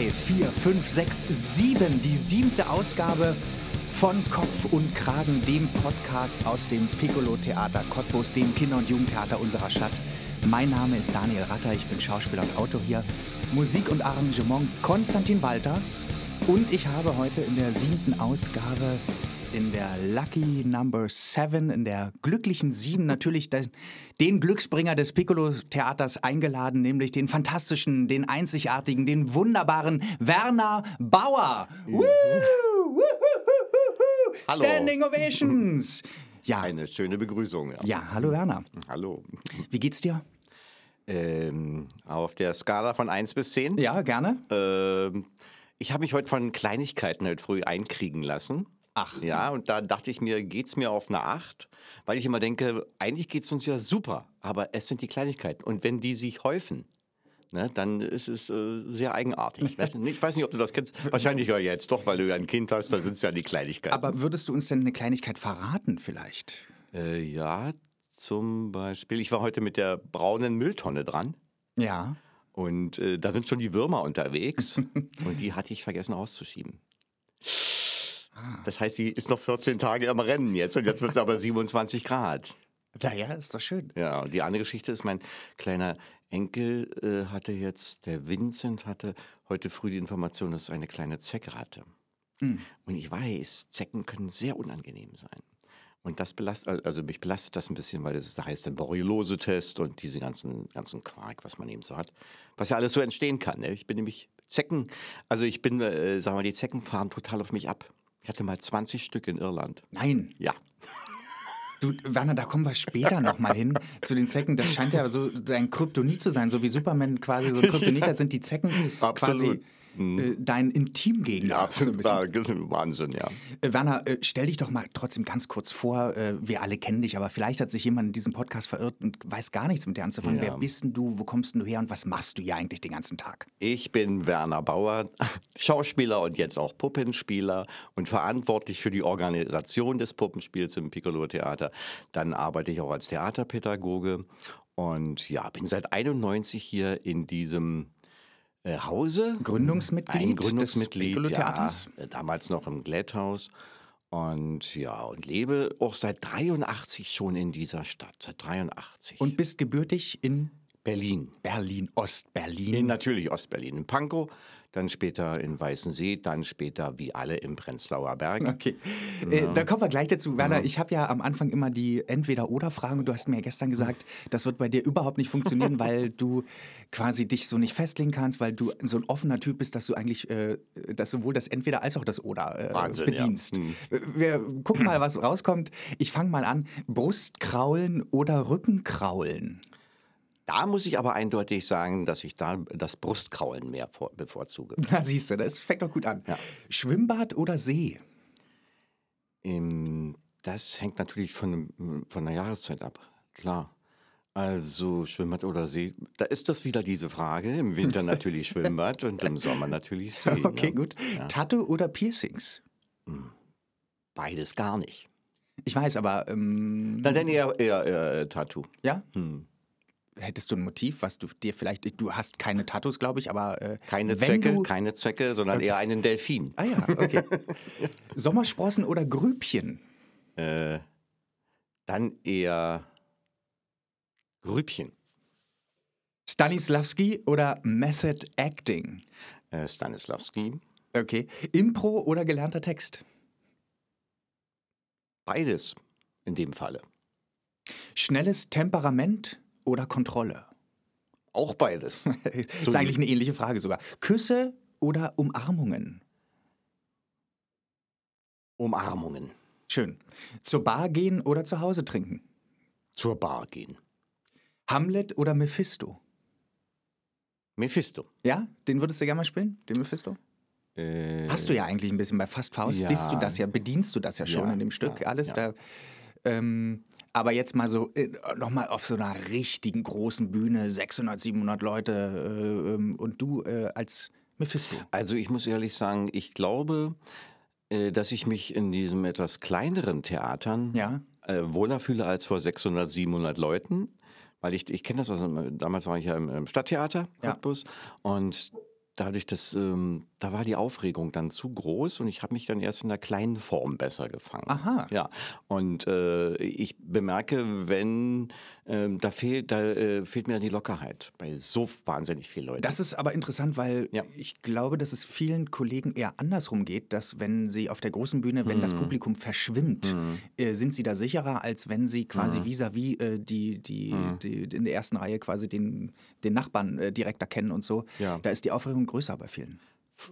drei, vier, fünf, sechs, sieben. Die siebte Ausgabe von Kopf und Kragen, dem Podcast aus dem Piccolo Theater Cottbus, dem Kinder- und Jugendtheater unserer Stadt. Mein Name ist Daniel Ratter, ich bin Schauspieler und Autor hier. Musik und Arrangement Konstantin Walter. Und ich habe heute in der siebten Ausgabe in der Lucky Number 7, in der glücklichen 7, natürlich den, Glücksbringer des Piccolo-Theaters eingeladen, nämlich den fantastischen, den einzigartigen, den wunderbaren Werner Bauer. Woo! Woo! Hallo. Standing Ovations! Ja, Eine schöne Begrüßung. Ja. ja, hallo Werner. Hallo. Wie geht's dir? Ähm, auf der Skala von 1 bis 10. Ja, gerne. Ähm, ich habe mich heute von Kleinigkeiten heute früh einkriegen lassen. Ach. Ja, und da dachte ich mir, geht's mir auf eine 8? Weil ich immer denke, eigentlich geht's uns ja super, aber es sind die Kleinigkeiten. Und wenn die sich häufen, ne, dann ist es äh, sehr eigenartig. Ich weiß, nicht, ich weiß nicht, ob du das kennst. Wahrscheinlich ja jetzt doch, weil du ja ein Kind hast, da sind es ja die Kleinigkeiten. Aber würdest du uns denn eine Kleinigkeit verraten vielleicht? äh, ja, zum Beispiel, ich war heute mit der braunen Mülltonne dran. Ja. Und äh, da sind schon die Würmer unterwegs und die hatte ich vergessen auszuschieben. Das heißt, sie ist noch 14 Tage am Rennen jetzt und jetzt wird es aber 27 Grad. Naja, ist doch schön. Ja, und die andere Geschichte ist, mein kleiner Enkel äh, hatte jetzt, der Vincent hatte heute früh die Information, dass er eine kleine Zecke hatte. Und ich weiß, Zecken können sehr unangenehm sein. Und das belastet, also mich belastet das ein bisschen, weil das heißt ein Borreliose-Test und diese ganzen, ganzen Quark, was man eben so hat. Was ja alles so entstehen kann. Ne? Ich bin nämlich Zecken, also ich bin, äh, sagen wir mal, die Zecken fahren total auf mich ab. Ich hatte mal 20 Stück in Irland. Nein, Ja. du, Werner, da kommen wir später nochmal hin zu den Zecken. Das scheint ja so dein Kryptonit zu sein, so wie Superman quasi so ein Kryptonit hat, sind die Zecken Absolut. quasi äh, dein Intimgegner. so ein absolut. bisschen. Wahnsinn, ja. Äh, Werner, äh, stell dich doch mal trotzdem ganz kurz vor. Wir alle kennen dich, aber vielleicht hat sich jemand in diesem Podcast verirrt und weiß gar nichts mit dir anzufangen. Ja. Wer bist denn du? Wo kommst denn du her und was machst du hier eigentlich den ganzen Tag? Ich bin Werner Bauer, Schauspieler und jetzt auch Puppenspieler und verantwortlich für die Organisation des Puppenspiels im Piccolo Theater. Dann arbeite ich auch als Theaterpädagoge und ja, bin seit 91 hier in diesem Hause. Gründungsmitglied Ein des Gründungsmitglied, ja, äh, damals noch im Glätthaus. Und ja, und lebe auch seit 83 schon in dieser Stadt, seit 83. Und bist gebürtig in Berlin. Berlin, Ostberlin. In natürlich Ostberlin, in Pankow, dann später in Weißensee, dann später wie alle im Prenzlauer Berg. Okay, äh, da kommen wir gleich dazu. Werner, ich habe ja am Anfang immer die Entweder-Oder-Fragen. Du hast mir ja gestern gesagt, das wird bei dir überhaupt nicht funktionieren, weil du quasi dich so nicht festlegen kannst, weil du so ein offener Typ bist, dass du eigentlich äh, dass sowohl das Entweder als auch das Oder äh, Wahnsinn, ja. bedienst. Hm. Wir gucken mal, was rauskommt. Ich fange mal an. Brustkraulen oder Rückenkraulen? Da muss ich aber eindeutig sagen, dass ich da das Brustkraulen mehr vor, bevorzuge. Na, siehst du, das fängt doch gut an. Ja. Schwimmbad oder See? Ähm, das hängt natürlich von, von der Jahreszeit ab, klar. Also Schwimmbad oder See, da ist das wieder diese Frage. Im Winter natürlich Schwimmbad und im Sommer natürlich See. Okay, ne? gut. Ja. Tattoo oder Piercings? Beides gar nicht. Ich weiß, aber ähm, Dann, dann eher, eher, eher Tattoo. ja? Hm. Hättest du ein Motiv, was du dir vielleicht, du hast keine Tattoos, glaube ich, aber äh, Keine Zecke, du, keine Zecke, sondern eher einen Delfin. Ah ja, okay. Sommersprossen oder Grübchen? Äh, dann eher Grübchen. Stanislavski oder Method Acting? Äh, Stanislavski. Okay. Impro oder gelernter Text? Beides in dem Falle. Schnelles Temperament oder Kontrolle? Auch beides. Das ist eigentlich eine ähnliche Frage sogar. Küsse oder Umarmungen? Umarmungen. Schön. Zur Bar gehen oder zu Hause trinken? Zur Bar gehen. Hamlet oder Mephisto? Mephisto. Ja, den würdest du gerne mal spielen? Den Mephisto? Äh, Hast du ja eigentlich ein bisschen bei Fast Faust, ja. bist du das ja, bedienst du das ja schon Ja, in dem Stück, ja, alles da. Ähm, aber jetzt mal so, äh, nochmal auf so einer richtigen großen Bühne, 600, 700 Leute äh, ähm, und du äh, als Mephisto. Also ich muss ehrlich sagen, ich glaube, äh, dass ich mich in diesem etwas kleineren Theatern Ja. äh, wohler fühle als vor 600, 700 Leuten. Weil ich, ich kenne das, also damals war ich ja im, im Stadttheater, Ja. Cottbus, und dadurch, dass ähm, da war die Aufregung dann zu groß und ich habe mich dann erst in der kleinen Form besser gefangen. Aha. Ja, und äh, ich bemerke, wenn ähm, da fehlt, da äh, fehlt mir dann die Lockerheit bei so wahnsinnig vielen Leuten. Das ist aber interessant, weil Ja. ich glaube, dass es vielen Kollegen eher andersrum geht, dass wenn sie auf der großen Bühne, wenn Hm. das Publikum verschwimmt, äh, sind sie da sicherer, als wenn sie quasi Hm. vis-à-vis äh, die, die, die, in der ersten Reihe quasi den, den Nachbarn äh, direkt erkennen und so. Ja. Da ist die Aufregung größer bei vielen.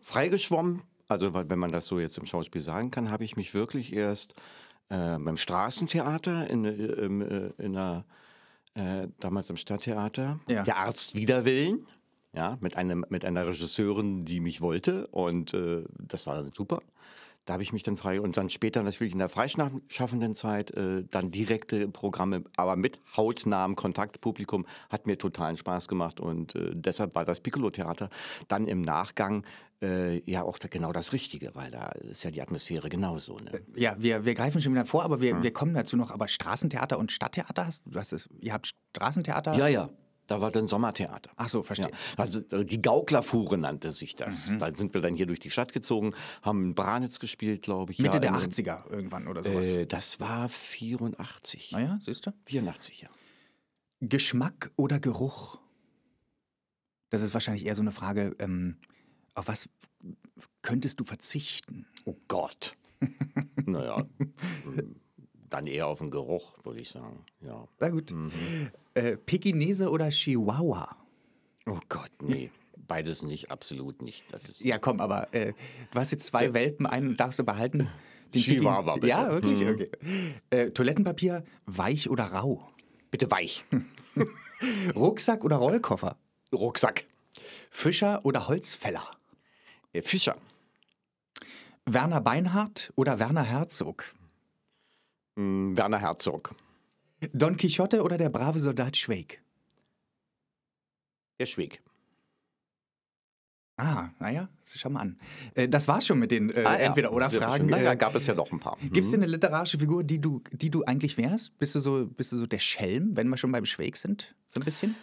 Freigeschwommen, also wenn man das so jetzt im Schauspiel sagen kann, habe ich mich wirklich erst äh, beim Straßentheater in, äh, äh, in einer, äh, damals im Stadttheater, Ja. der Arzt wider Willen, ja, mit, einem, mit einer Regisseurin, die mich wollte und äh, das war dann super. Da habe ich mich dann frei und dann später natürlich in der freischaffenden Zeit äh, dann direkte Programme, aber mit hautnahem Kontaktpublikum hat mir totalen Spaß gemacht und äh, deshalb war das Piccolo-Theater dann im Nachgang äh, ja auch da genau das Richtige, weil da ist ja die Atmosphäre genauso. Ne? Ja, wir, wir greifen schon wieder vor, aber Hm. wir, wir kommen dazu noch. Aber Straßentheater und Stadttheater, hast, du hast es, ihr habt Straßentheater? Ja, ja. Da war dann Sommertheater. Ach so, verstehe. Ja, also äh, die Gauklerfuhre nannte sich das. Da sind wir dann hier durch die Stadt gezogen, haben in Branitz gespielt, glaube ich. Mitte ja, der in- 80er irgendwann oder sowas. Äh, das war 84. naja, siehst du? 84, ja. Geschmack oder Geruch? Das ist wahrscheinlich eher so eine Frage, ähm, auf was könntest du verzichten? Oh Gott. naja, dann eher auf den Geruch, würde ich sagen. Ja. Na gut. Mhm. Äh, Pekinese oder Chihuahua? Oh Gott, nee. Beides nicht, absolut nicht. Das ist Ja, komm, aber äh, du hast jetzt zwei Welpen, einen darfst du behalten. Den Chihuahua, bitte. Ja, wirklich? Mhm. Okay. Äh, Toilettenpapier, weich oder rau? bitte weich. Rucksack oder Rollkoffer? Rucksack. Fischer oder Holzfäller? Äh, Fischer. Werner Beinhardt oder Werner Herzog? Werner Herzog. Don Quixote oder der brave Soldat Schweig? Der Schweg. Ah, naja, schau mal an. Äh, das war's schon mit den äh, Ah, ja. Entweder-Oder-Fragen. Naja, Äh, gab es ja noch ein paar. Gibt es denn eine literarische Figur, die du, die du eigentlich wärst? Bist du, so, bist du so der Schelm, wenn wir schon beim Schweig sind? So ein bisschen?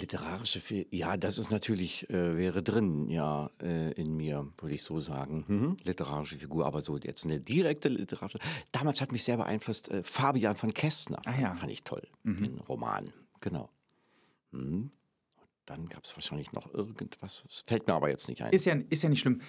Literarische, Fi- ja, das ist natürlich, äh, wäre drin, ja, äh, in mir, würde ich so sagen. Mhm. Literarische Figur, aber so jetzt eine direkte literarische. Damals hat mich sehr beeinflusst äh, Fabian von Kästner. Ah, ja. Fand ich toll. Den Roman, genau. Mhm. Dann gab es wahrscheinlich noch irgendwas, das fällt mir aber jetzt nicht ein. Ist ja, ist ja nicht schlimm.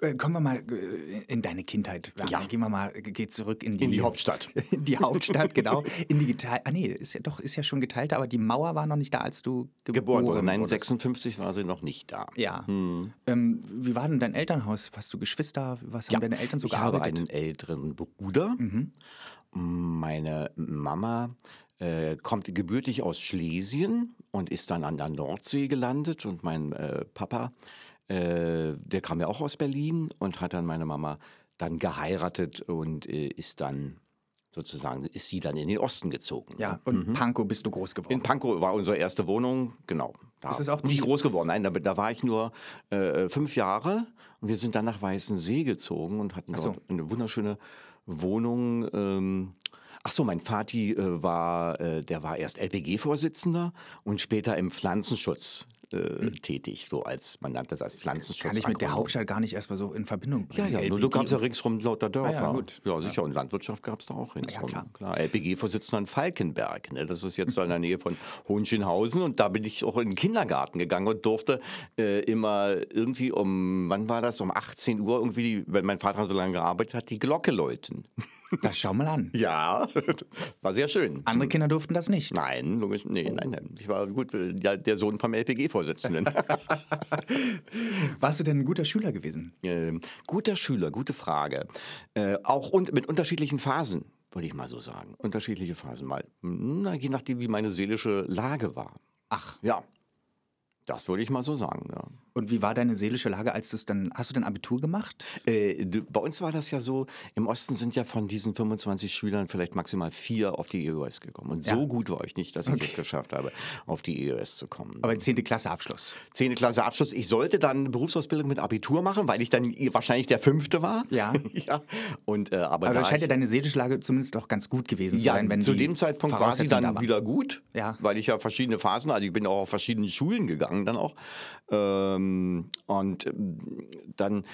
Äh, Kommen wir mal äh, in deine Kindheit. Ja. Gehen wir mal, geh zurück in die, in die Hauptstadt. In die Hauptstadt, genau. In die geteilte. Ah, nee, ist ja doch, ist ja schon geteilt, aber die Mauer war noch nicht da, als du geboren, Geboren wurde. Nein, wurdest. 56 war sie noch nicht da. Ja. Hm. Ähm, wie war denn dein Elternhaus? Hast du Geschwister? Was haben deine Eltern so ich habe gearbeitet? einen älteren Bruder. Mhm. Meine Mama äh, kommt gebürtig aus Schlesien und ist dann an der Nordsee gelandet. Und mein äh, Papa, äh, der kam ja auch aus Berlin und hat dann meine Mama dann geheiratet und äh, ist dann sozusagen, ist sie dann in den Osten gezogen. ja, und Pankow bist du groß geworden. In Pankow war unsere erste Wohnung, genau. Da Ist es auch nicht groß geworden, nein, da, da war ich nur äh, fünf Jahre und wir sind dann nach Weißensee gezogen und hatten so. dort eine wunderschöne Wohnung. Ähm, Ach so, mein Vati äh, war, äh, der war erst LPG-Vorsitzender und später im Pflanzenschutz äh, tätig, so als, man nannte das als Pflanzenschutz. Hm. Kann ich mit der Hauptstadt gar nicht erstmal so in Verbindung Ja, bringen. ja, nur LPG du gab es ja ringsrum lauter Dörfer. ja, gut. Ja, sicher. Und Landwirtschaft gab es da auch ringsrum. klar. klar. LPG-Vorsitzender in Falkenberg. Ne? Das ist jetzt da in der Nähe von Hohenschönhausen. Und da bin ich auch in den Kindergarten gegangen und durfte äh, immer irgendwie um, wann war das? Um 18 Uhr irgendwie, wenn mein Vater so lange gearbeitet hat, die Glocke läuten. Das schau mal an. Ja, war sehr schön. Andere Kinder durften das nicht. Nein, logisch, nee, nein, nein. Ich war gut, äh, ja, der Sohn vom LPG-Vorsitzenden. Warst du denn ein guter Schüler gewesen? Ähm, guter Schüler, gute Frage. Äh, auch und mit unterschiedlichen Phasen, würde ich mal so sagen. Unterschiedliche Phasen mal. Na, je nachdem, wie meine seelische Lage war. Ach, Ja, das würde ich mal so sagen. Ja. und wie war deine seelische Lage, als du es dann, hast du denn Abitur gemacht? Äh, bei uns war das ja so, im Osten sind ja von diesen 25 Schülern vielleicht maximal vier auf die EOS gekommen. Und so Ja. gut war ich nicht, dass ich es geschafft habe, auf die EOS zu kommen. Aber 10. Klasse Abschluss. Zehnte Klasse Abschluss. Ich sollte dann Berufsausbildung mit Abitur machen, weil ich dann wahrscheinlich der Fünfte war. Ja. ja. Und, äh, aber Aber da da scheint ja deine seelische Lage zumindest auch ganz gut gewesen zu ja, sein, wenn zu dem Zeitpunkt war sie da dann waren. wieder gut, Ja. weil ich ja verschiedene Phasen, also ich bin auch auf verschiedene Schulen gegangen lang dann auch. Ähm, und ähm, dann,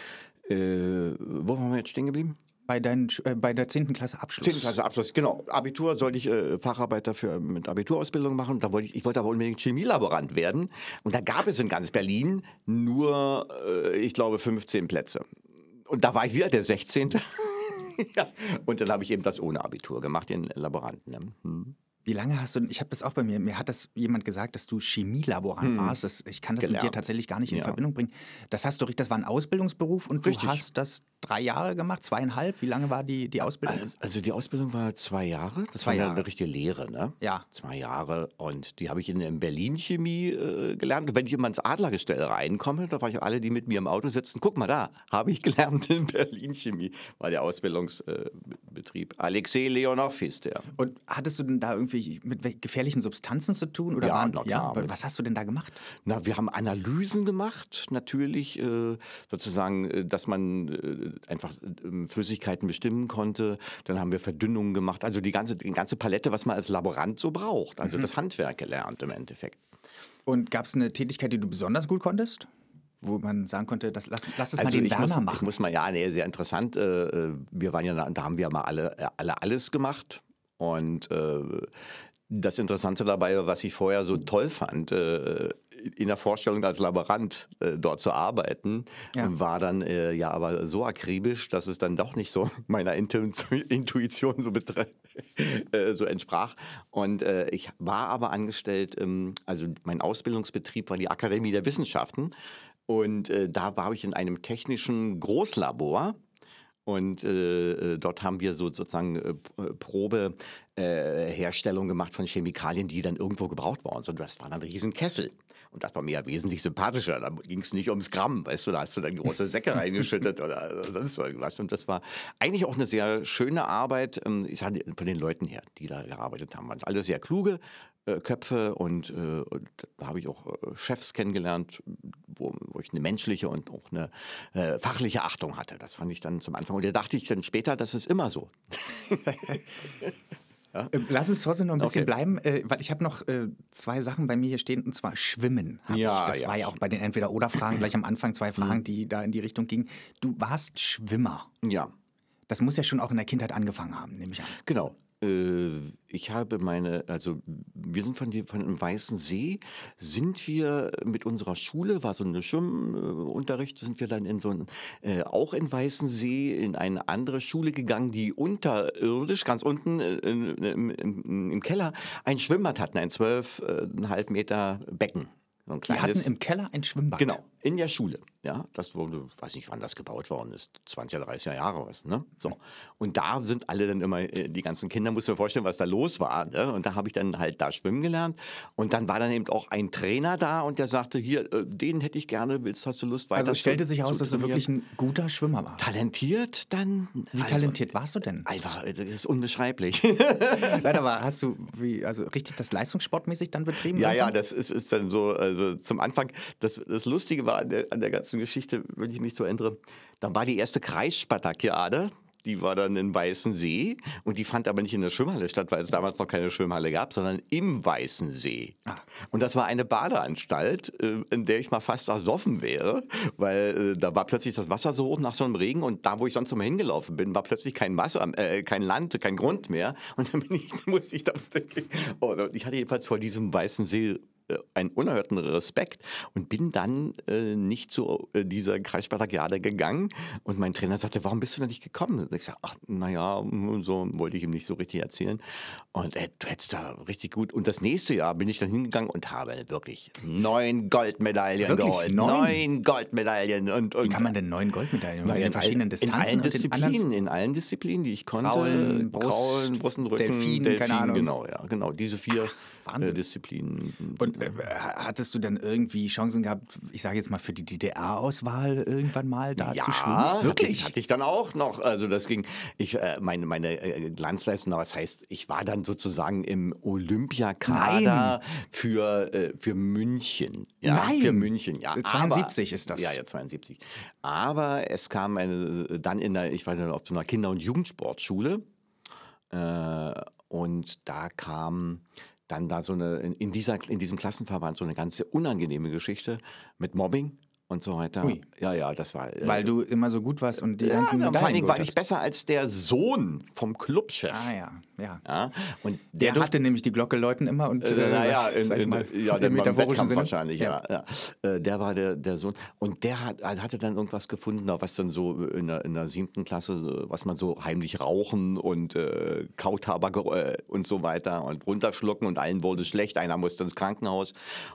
äh, wo waren wir jetzt stehen geblieben? Bei, dein, äh, bei der 10. Klasse Abschluss. 10. Klasse Abschluss, genau. Abitur sollte ich äh, Facharbeiter für, mit Abiturausbildung machen. Da wollte ich, ich wollte aber unbedingt Chemielaborant werden. Und da gab es in ganz Berlin nur, äh, ich glaube, 15 Plätze. Und da war ich wieder der 16. ja. Und dann habe ich eben das ohne Abitur gemacht, den Laboranten. Ne? Hm. Wie lange hast du, ich habe das auch bei mir, mir hat das jemand gesagt, dass du Chemielaborant hm. warst. Das, ich kann das Gelernt. mit dir tatsächlich gar nicht in ja. Verbindung bringen. Das hast du, das war ein Ausbildungsberuf und Richtig. du hast das drei Jahre gemacht, zweieinhalb. Wie lange war die, die Ausbildung? Also die Ausbildung war zwei Jahre. Das zwei war Jahre. eine richtige Lehre, ne? Ja. Zwei Jahre und die habe ich in, in Berlin Chemie äh, gelernt. Und wenn ich immer ins Adlergestell reinkomme, da war ich alle, die mit mir im Auto sitzen, guck mal da, habe ich gelernt in Berlin Chemie, war der Ausbildungsbetrieb. Äh, Alexei Leonov hieß der. Und hattest du denn da irgendwie irgendwie mit gefährlichen Substanzen zu tun? Oder ja, waren, na klar. Ja, was hast du denn da gemacht? Na, wir haben Analysen gemacht, natürlich, äh, sozusagen, äh, dass man äh, einfach äh, Flüssigkeiten bestimmen konnte. Dann haben wir Verdünnungen gemacht, also die ganze, die ganze Palette, was man als Laborant so braucht. Also mhm. das Handwerk gelernt im Endeffekt. Und gab es eine Tätigkeit, die du besonders gut konntest? wo man sagen konnte, das, lass, lass es also mal den Werner muss, machen. Ich muss mal, ja, nee, sehr interessant. Wir waren ja, da haben wir mal alle, alle alles gemacht. Und äh, das Interessante dabei, was ich vorher so toll fand, äh, in der Vorstellung als Laborant äh, dort zu arbeiten, ja. war dann äh, ja aber so akribisch, dass es dann doch nicht so meiner Intuition so, äh, so entsprach. Und ich war aber angestellt, ähm, also mein Ausbildungsbetrieb war die Akademie der Wissenschaften. Und da war ich in einem technischen Großlabor und äh, äh, dort haben wir so sozusagen äh, äh Probeherstellung äh, gemacht von Chemikalien, die dann irgendwo gebraucht worden sind. Das war dann ein Riesenkessel. Und das war mir ja wesentlich sympathischer. Da ging es nicht ums Gramm, weißt du, da hast du dann große Säcke reingeschüttet oder sonst irgendwas. Und das war eigentlich auch eine sehr schöne Arbeit. Ähm, ich sage von den Leuten her, die da gearbeitet haben, waren alle sehr kluge äh, Köpfe und, äh, und da habe ich auch äh, Chefs kennengelernt, wo, wo, ich eine menschliche und auch eine äh, fachliche Achtung hatte. Das fand ich dann zum Anfang. Und da dachte ich dann später, das ist immer so. Ja? Ähm, lass es trotzdem noch ein bisschen okay. bleiben, äh, weil ich habe noch äh, zwei Sachen bei mir hier stehen, und zwar Schwimmen. Ja, ich. Das ja. war ja auch bei den Entweder-Oder-Fragen gleich am Anfang zwei Fragen, mhm. die da in die Richtung gingen. Du warst Schwimmer. Ja. Das muss ja schon auch in der Kindheit angefangen haben, nehme ich an. Genau. Äh, ich habe meine, also wir sind von, von dem Weißen See, sind wir mit unserer Schule, war so ein Schwimmunterricht, sind wir dann in so ein, äh, auch in Weißen See in eine andere Schule gegangen, die unterirdisch, ganz unten äh, im, im, im, Keller, ein Schwimmbad hatten, ein zwölfeinhalb Meter Becken. So die hatten im Keller ein Schwimmbad. Genau, in der Schule. Ja, das wurde, weiß nicht, wann das gebaut worden ist, 20 oder 30 Jahre was. Ne? So. Und da sind alle dann immer, äh, die ganzen Kinder, muss mir vorstellen, was da los war. Ne? Und da habe ich dann halt da schwimmen gelernt. Und dann war dann eben auch ein Trainer da und der sagte, hier, äh, den hätte ich gerne, willst, hast du Lust weiter Also es stellte sich aus, dass du wirklich ein guter Schwimmer warst. Talentiert dann? Wie also, talentiert warst du denn? Einfach, äh, das ist unbeschreiblich. Nein, aber hast du, wie, also richtig das leistungssportmäßig dann betrieben? Ja, ja, das ist, ist dann so, also zum Anfang, das, das Lustige war an der, an der ganzen Geschichte, wenn ich mich so erinnere, dann war die erste Kreisspartakiade, die war dann in Weißen See und die fand aber nicht in der Schwimmhalle statt, weil es damals noch keine Schwimmhalle gab, sondern im Weißen See. Ah. Und das war eine Badeanstalt, äh, in der ich mal fast ersoffen wäre, weil äh, da war plötzlich das Wasser so hoch nach so einem Regen und da, wo ich sonst immer hingelaufen bin, war plötzlich kein Wasser, äh, kein Land, kein Grund mehr. Und dann bin ich, musste ich da, oh, ich hatte jedenfalls vor diesem Weißen See einen unerhörten Respekt und bin dann äh, nicht zu äh, dieser Kreisspartakiade gegangen. Und mein Trainer sagte, warum bist du da nicht gekommen? Und ich sagte, ach, naja, so wollte ich ihm nicht so richtig erzählen. Und äh, du hättest da richtig gut. Und das nächste Jahr bin ich dann hingegangen und habe wirklich neun Goldmedaillen wirklich? geholt. Neun? neun Goldmedaillen. Und, und, Wie kann man denn neun Goldmedaillen? Na, in, verschiedenen Distanzen? In allen Disziplinen, in allen Disziplinen, die ich konnte. Kraulen, Brust, Kraulen, Brust Delfin, Delfin, keine Ahnung. Genau, ja, genau. Diese vier Ach, äh, Disziplinen. Und äh, hattest du denn irgendwie Chancen gehabt, ich sage jetzt mal für die DDR-Auswahl irgendwann mal da ja, zu schwimmen? Wirklich? Hatte, hatte ich dann auch noch. Also das ging, ich, äh, meine, meine äh, Glanzleistung, das heißt, ich war dann sozusagen im Olympiakader für, äh, für München. Ja, Nein. Für München, ja. 72 Aber, ist das. Ja, ja, 72. Aber es kam eine, dann in der, ich war dann auf so einer Kinder- und Jugendsportschule. Äh, und da kam dann da so eine, in, dieser, in diesem Klassenverband so eine ganze unangenehme Geschichte mit Mobbing und so weiter. Ui. Ja, ja, das war. äh, Weil du immer so gut warst und die ja, ganzen vor allen Dingen war ich besser als der Sohn vom Clubchef. Ah ja, ja. Ja, und Der, der, durfte nämlich die Glocke läuten immer und Äh, naja, in, in, mal, ja, beim metaphorischen Sinne. wahrscheinlich, ja. ja. Äh, Der war der, der Sohn. Und der hat, hatte dann irgendwas gefunden, was dann so in der, in der siebten Klasse, was man so heimlich rauchen und äh, Kautabak äh, und so weiter und runterschlucken und allen wurde schlecht, einer musste ins Krankenhaus.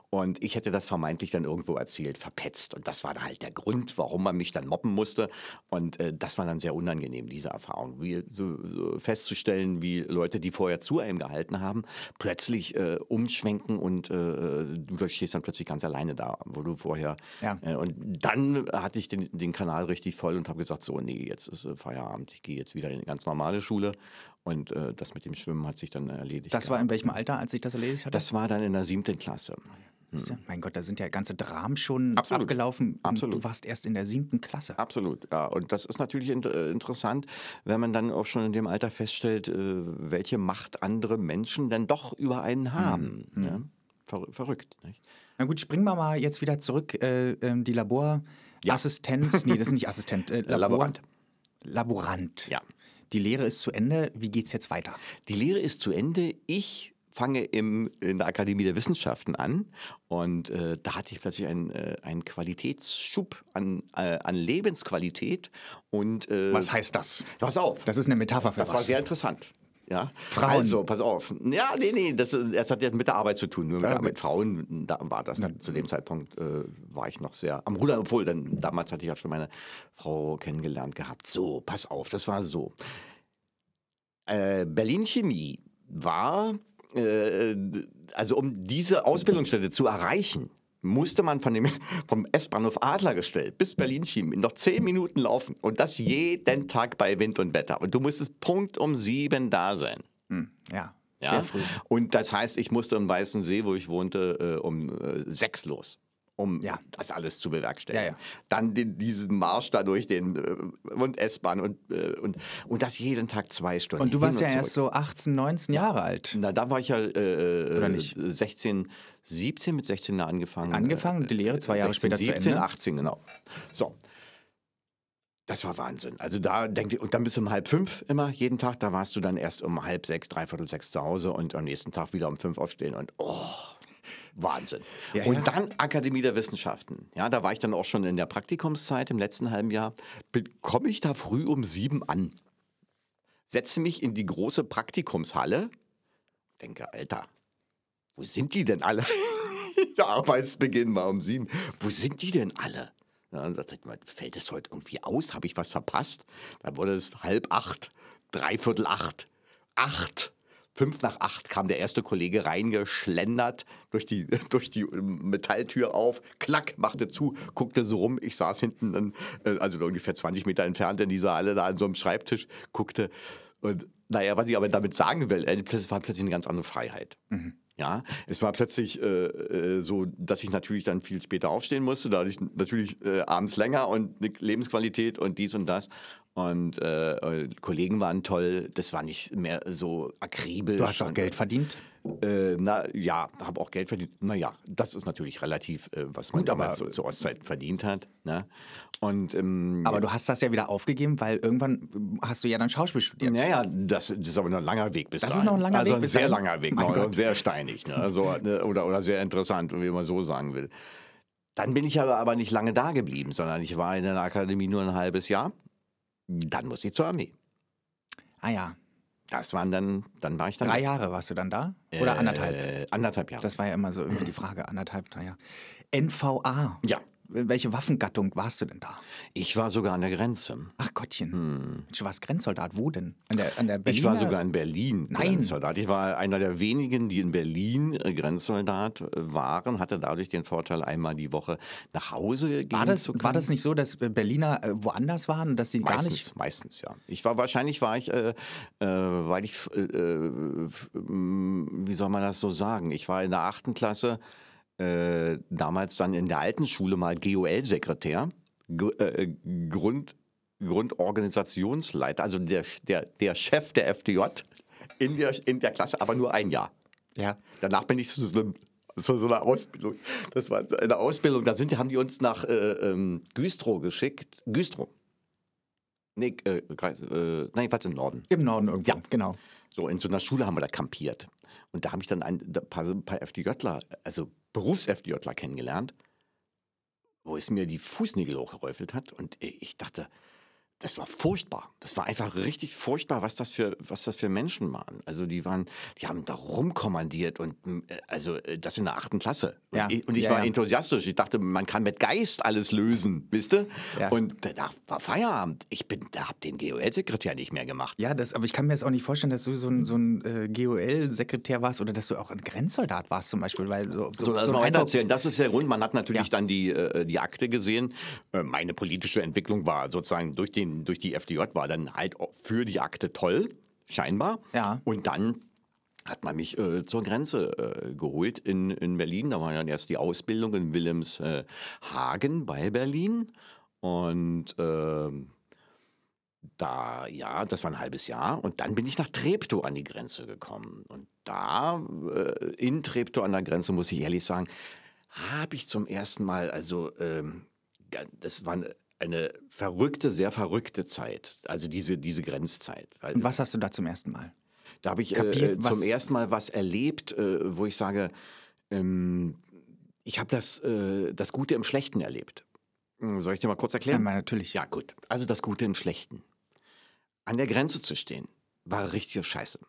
Und ich hätte das vermeintlich dann irgendwo erzählt, verpetzt. Und das war halt der Grund, warum man mich dann mobben musste. Und äh, das war dann sehr unangenehm, diese Erfahrung. Wie, so, so festzustellen, wie Leute, die vorher zu einem gehalten haben, plötzlich äh, umschwenken und äh, du stehst dann plötzlich ganz alleine da, wo du vorher. Ja. Äh, und dann hatte ich den, den Kanal richtig voll und habe gesagt: So, nee, jetzt ist äh, Feierabend, ich gehe jetzt wieder in eine ganz normale Schule. Und äh, das mit dem Schwimmen hat sich dann erledigt. Das war in welchem Alter, als sich das erledigt hat? das war dann in der siebten Klasse. Du? Mein Gott, da sind ja ganze Dramen schon Absolut. abgelaufen. Absolut. Du warst erst in der siebten Klasse. Absolut, ja. Und das ist natürlich int äh, interessant, wenn man dann auch schon in dem Alter feststellt, äh, welche Macht andere Menschen denn doch über einen haben. Ja? Ver verrückt. Nicht? Na gut, springen wir mal jetzt wieder zurück. Äh, ähm, die Laborassistenz, nee, das ist nicht Assistent. Äh, Labor, Laborant. Laborant. Ja. Die Lehre ist zu Ende. Wie geht's jetzt weiter? Die Lehre ist zu Ende. Ich fange im, in der Akademie der Wissenschaften an und äh, da hatte ich plötzlich einen, äh, einen Qualitätsschub an, äh, an Lebensqualität und äh, Was heißt das? pass auf, Das ist eine Metapher für Das war was. sehr interessant. Ja, Frauen. Also, pass auf. Ja, nee, nee, das, das hat ja mit der Arbeit zu tun. Nur mit, Ja, mit Frauen, da war das. zu dem Zeitpunkt äh, war ich noch sehr am Ruder, obwohl dann damals hatte ich ja schon meine Frau kennengelernt gehabt. So, pass auf, das war so. Äh, Berlin Chemie war, äh, also um diese Ausbildungsstätte zu erreichen, musste man von dem, vom S-Bahnhof Adlergestell bis Berlin Chemie noch zehn Minuten laufen und das jeden Tag bei Wind und Wetter. Und du musstest Punkt um sieben da sein. Hm, ja, Ja? sehr früh. Und das heißt, ich musste im Weißen See, wo ich wohnte, äh, um äh, sechs los. Um Ja. das alles zu bewerkstelligen. Ja, ja. Dann den, diesen Marsch da durch den äh, und S-Bahn und, äh, und, und das jeden Tag zwei Stunden. Und du warst ja zurück. erst so 18, 19 Jahre alt. Na, da war ich ja äh, Oder nicht? 16, 17 mit 16 angefangen. Angefangen, die Lehre zwei Jahre 16, später zu 17, Ende. 18, genau. So. Das war Wahnsinn. Also da denkt ihr, und dann bis um halb fünf immer, jeden Tag, da warst du dann erst um halb sechs, dreiviertel sechs zu Hause und am nächsten Tag wieder um fünf aufstehen und oh, Wahnsinn. Ja, und ja. dann Akademie der Wissenschaften. Ja, da war ich dann auch schon in der Praktikumszeit im letzten halben Jahr. Komme ich da früh um sieben an, setze mich in die große Praktikumshalle, denke, Alter, wo sind die denn alle? Der Arbeitsbeginn war um sieben. Wo sind die denn alle? Ja, Dann dachte ich mal, fällt das heute irgendwie aus? Habe ich was verpasst? Dann wurde es halb acht, dreiviertel acht, acht. Fünf nach acht kam der erste Kollege reingeschlendert, durch die, durch die ähm, Metalltür auf, klack, machte zu, guckte so rum. Ich saß hinten, an, äh, also ungefähr 20 Meter entfernt in dieser Halle da an so einem Schreibtisch, guckte. Und naja, was ich aber damit sagen will, äh, das war plötzlich eine ganz andere Freiheit. Ja, es war plötzlich äh, äh, so, dass ich natürlich dann viel später aufstehen musste. Da hatte ich natürlich äh, abends länger und eine Lebensqualität und dies und das. Und äh, äh, Kollegen waren toll. Das war nicht mehr so akribisch. Du hast auch Geld verdient. Äh, na ja, habe auch Geld verdient. Naja, das ist natürlich relativ, äh, was man Gut, damals so, zur Ostzeit verdient hat. Ne? Und ähm, Aber du hast das ja wieder aufgegeben, weil irgendwann ähm, hast du ja dann Schauspiel studiert. naja, das, das ist aber noch ein langer Weg bis Das ist dahin. noch ein langer also Weg ein bis sehr dahin? langer Weg, noch, und sehr steinig. Ne? So, ne? Oder, oder sehr interessant, wie man so sagen will. Dann bin ich aber, aber nicht lange da geblieben, sondern ich war in der Akademie nur ein halbes Jahr. Dann musste ich zur Armee. Ah ja, Das waren dann, dann war ich dann drei Jahre warst du dann da? Oder anderthalb? Äh, anderthalb Jahre. Das war ja immer so irgendwie die Frage, anderthalb, drei Jahre. NVA. ja, Welche Waffengattung warst du denn da? ich war sogar an der Grenze. Ach Gottchen. Du warst Grenzsoldat. Wo denn? An der, an der Hm. Ich war Berliner- sogar in Berlin Nein. Grenzsoldat. Ich war einer der wenigen, die in Berlin äh, Grenzsoldat äh, waren, hatte dadurch den Vorteil, einmal die Woche nach Hause gehen War das, zu können. war das nicht so, dass äh, Berliner woanders waren, dass sie gar Meistens, nicht. meistens, ja. Ich war wahrscheinlich war ich, äh, äh, weil ich, äh, wie soll man das so sagen? Ich war in der achten Klasse, äh, damals dann in der alten Schule mal GOL-Sekretär, äh, Grund, Grundorganisationsleiter, also der, der, der Chef der FDJ in der, in der Klasse, aber nur ein Jahr. Ja. Danach bin ich zu so einem das war so eine Ausbildung. Das war eine Ausbildung. Da sind, haben die uns nach äh, ähm, Güstrow geschickt. Güstrow. Nee, äh, Kreis- äh, nein, jedenfalls im Norden. Im Norden irgendwo, Ja. genau. So, in so einer Schule haben wir da kampiert. Und da habe ich dann ein ein paar, ein paar FDJler, also Berufs-FDJler kennengelernt, wo es mir die Fußnägel hochgeräufelt hat. Und ich dachte, das war furchtbar. Das war einfach richtig furchtbar, was das für, was das für Menschen waren. Also die waren, die haben da rumkommandiert und äh, also äh, das in der achten Klasse. Und Ja. ich, und ich Ja, war ja. enthusiastisch. Ich dachte, man kann mit Geist alles lösen, wisst ihr? Und da war Feierabend. Ich bin, da hab den GOL-Sekretär nicht mehr gemacht. Ja, das, aber ich kann mir jetzt auch nicht vorstellen, dass du so ein, so ein äh, GOL-Sekretär warst oder dass du auch ein Grenzsoldat warst zum Beispiel, weil so, so, So, lass so mal erzählen. Das ist der Grund. Man hat natürlich dann die, äh, die Akte gesehen. Äh, meine politische Entwicklung war sozusagen durch, den, durch die FDJ war dann halt für die Akte toll, scheinbar. Ja. Und dann hat man mich äh, zur Grenze äh, geholt in, in Berlin. Da war dann erst die Ausbildung in Wilhelmshagen bei Berlin. Und ähm, da, ja, das war ein halbes Jahr. Und dann bin ich nach Treptow an die Grenze gekommen. Und da, äh, in Treptow an der Grenze, muss ich ehrlich sagen, habe ich zum ersten Mal, also, ähm, das war eine, eine verrückte, sehr verrückte Zeit. Also diese, diese Grenzzeit. Und was hast du da zum ersten Mal? da habe ich kapiert, äh, zum ersten Mal was erlebt, äh, wo ich sage, ähm, ich habe das, äh, das Gute im Schlechten erlebt. Hm, Soll ich dir mal kurz Ja, erklären? mal natürlich. Ja, gut. Also das Gute im Schlechten. An der Grenze zu stehen, war richtig scheiße.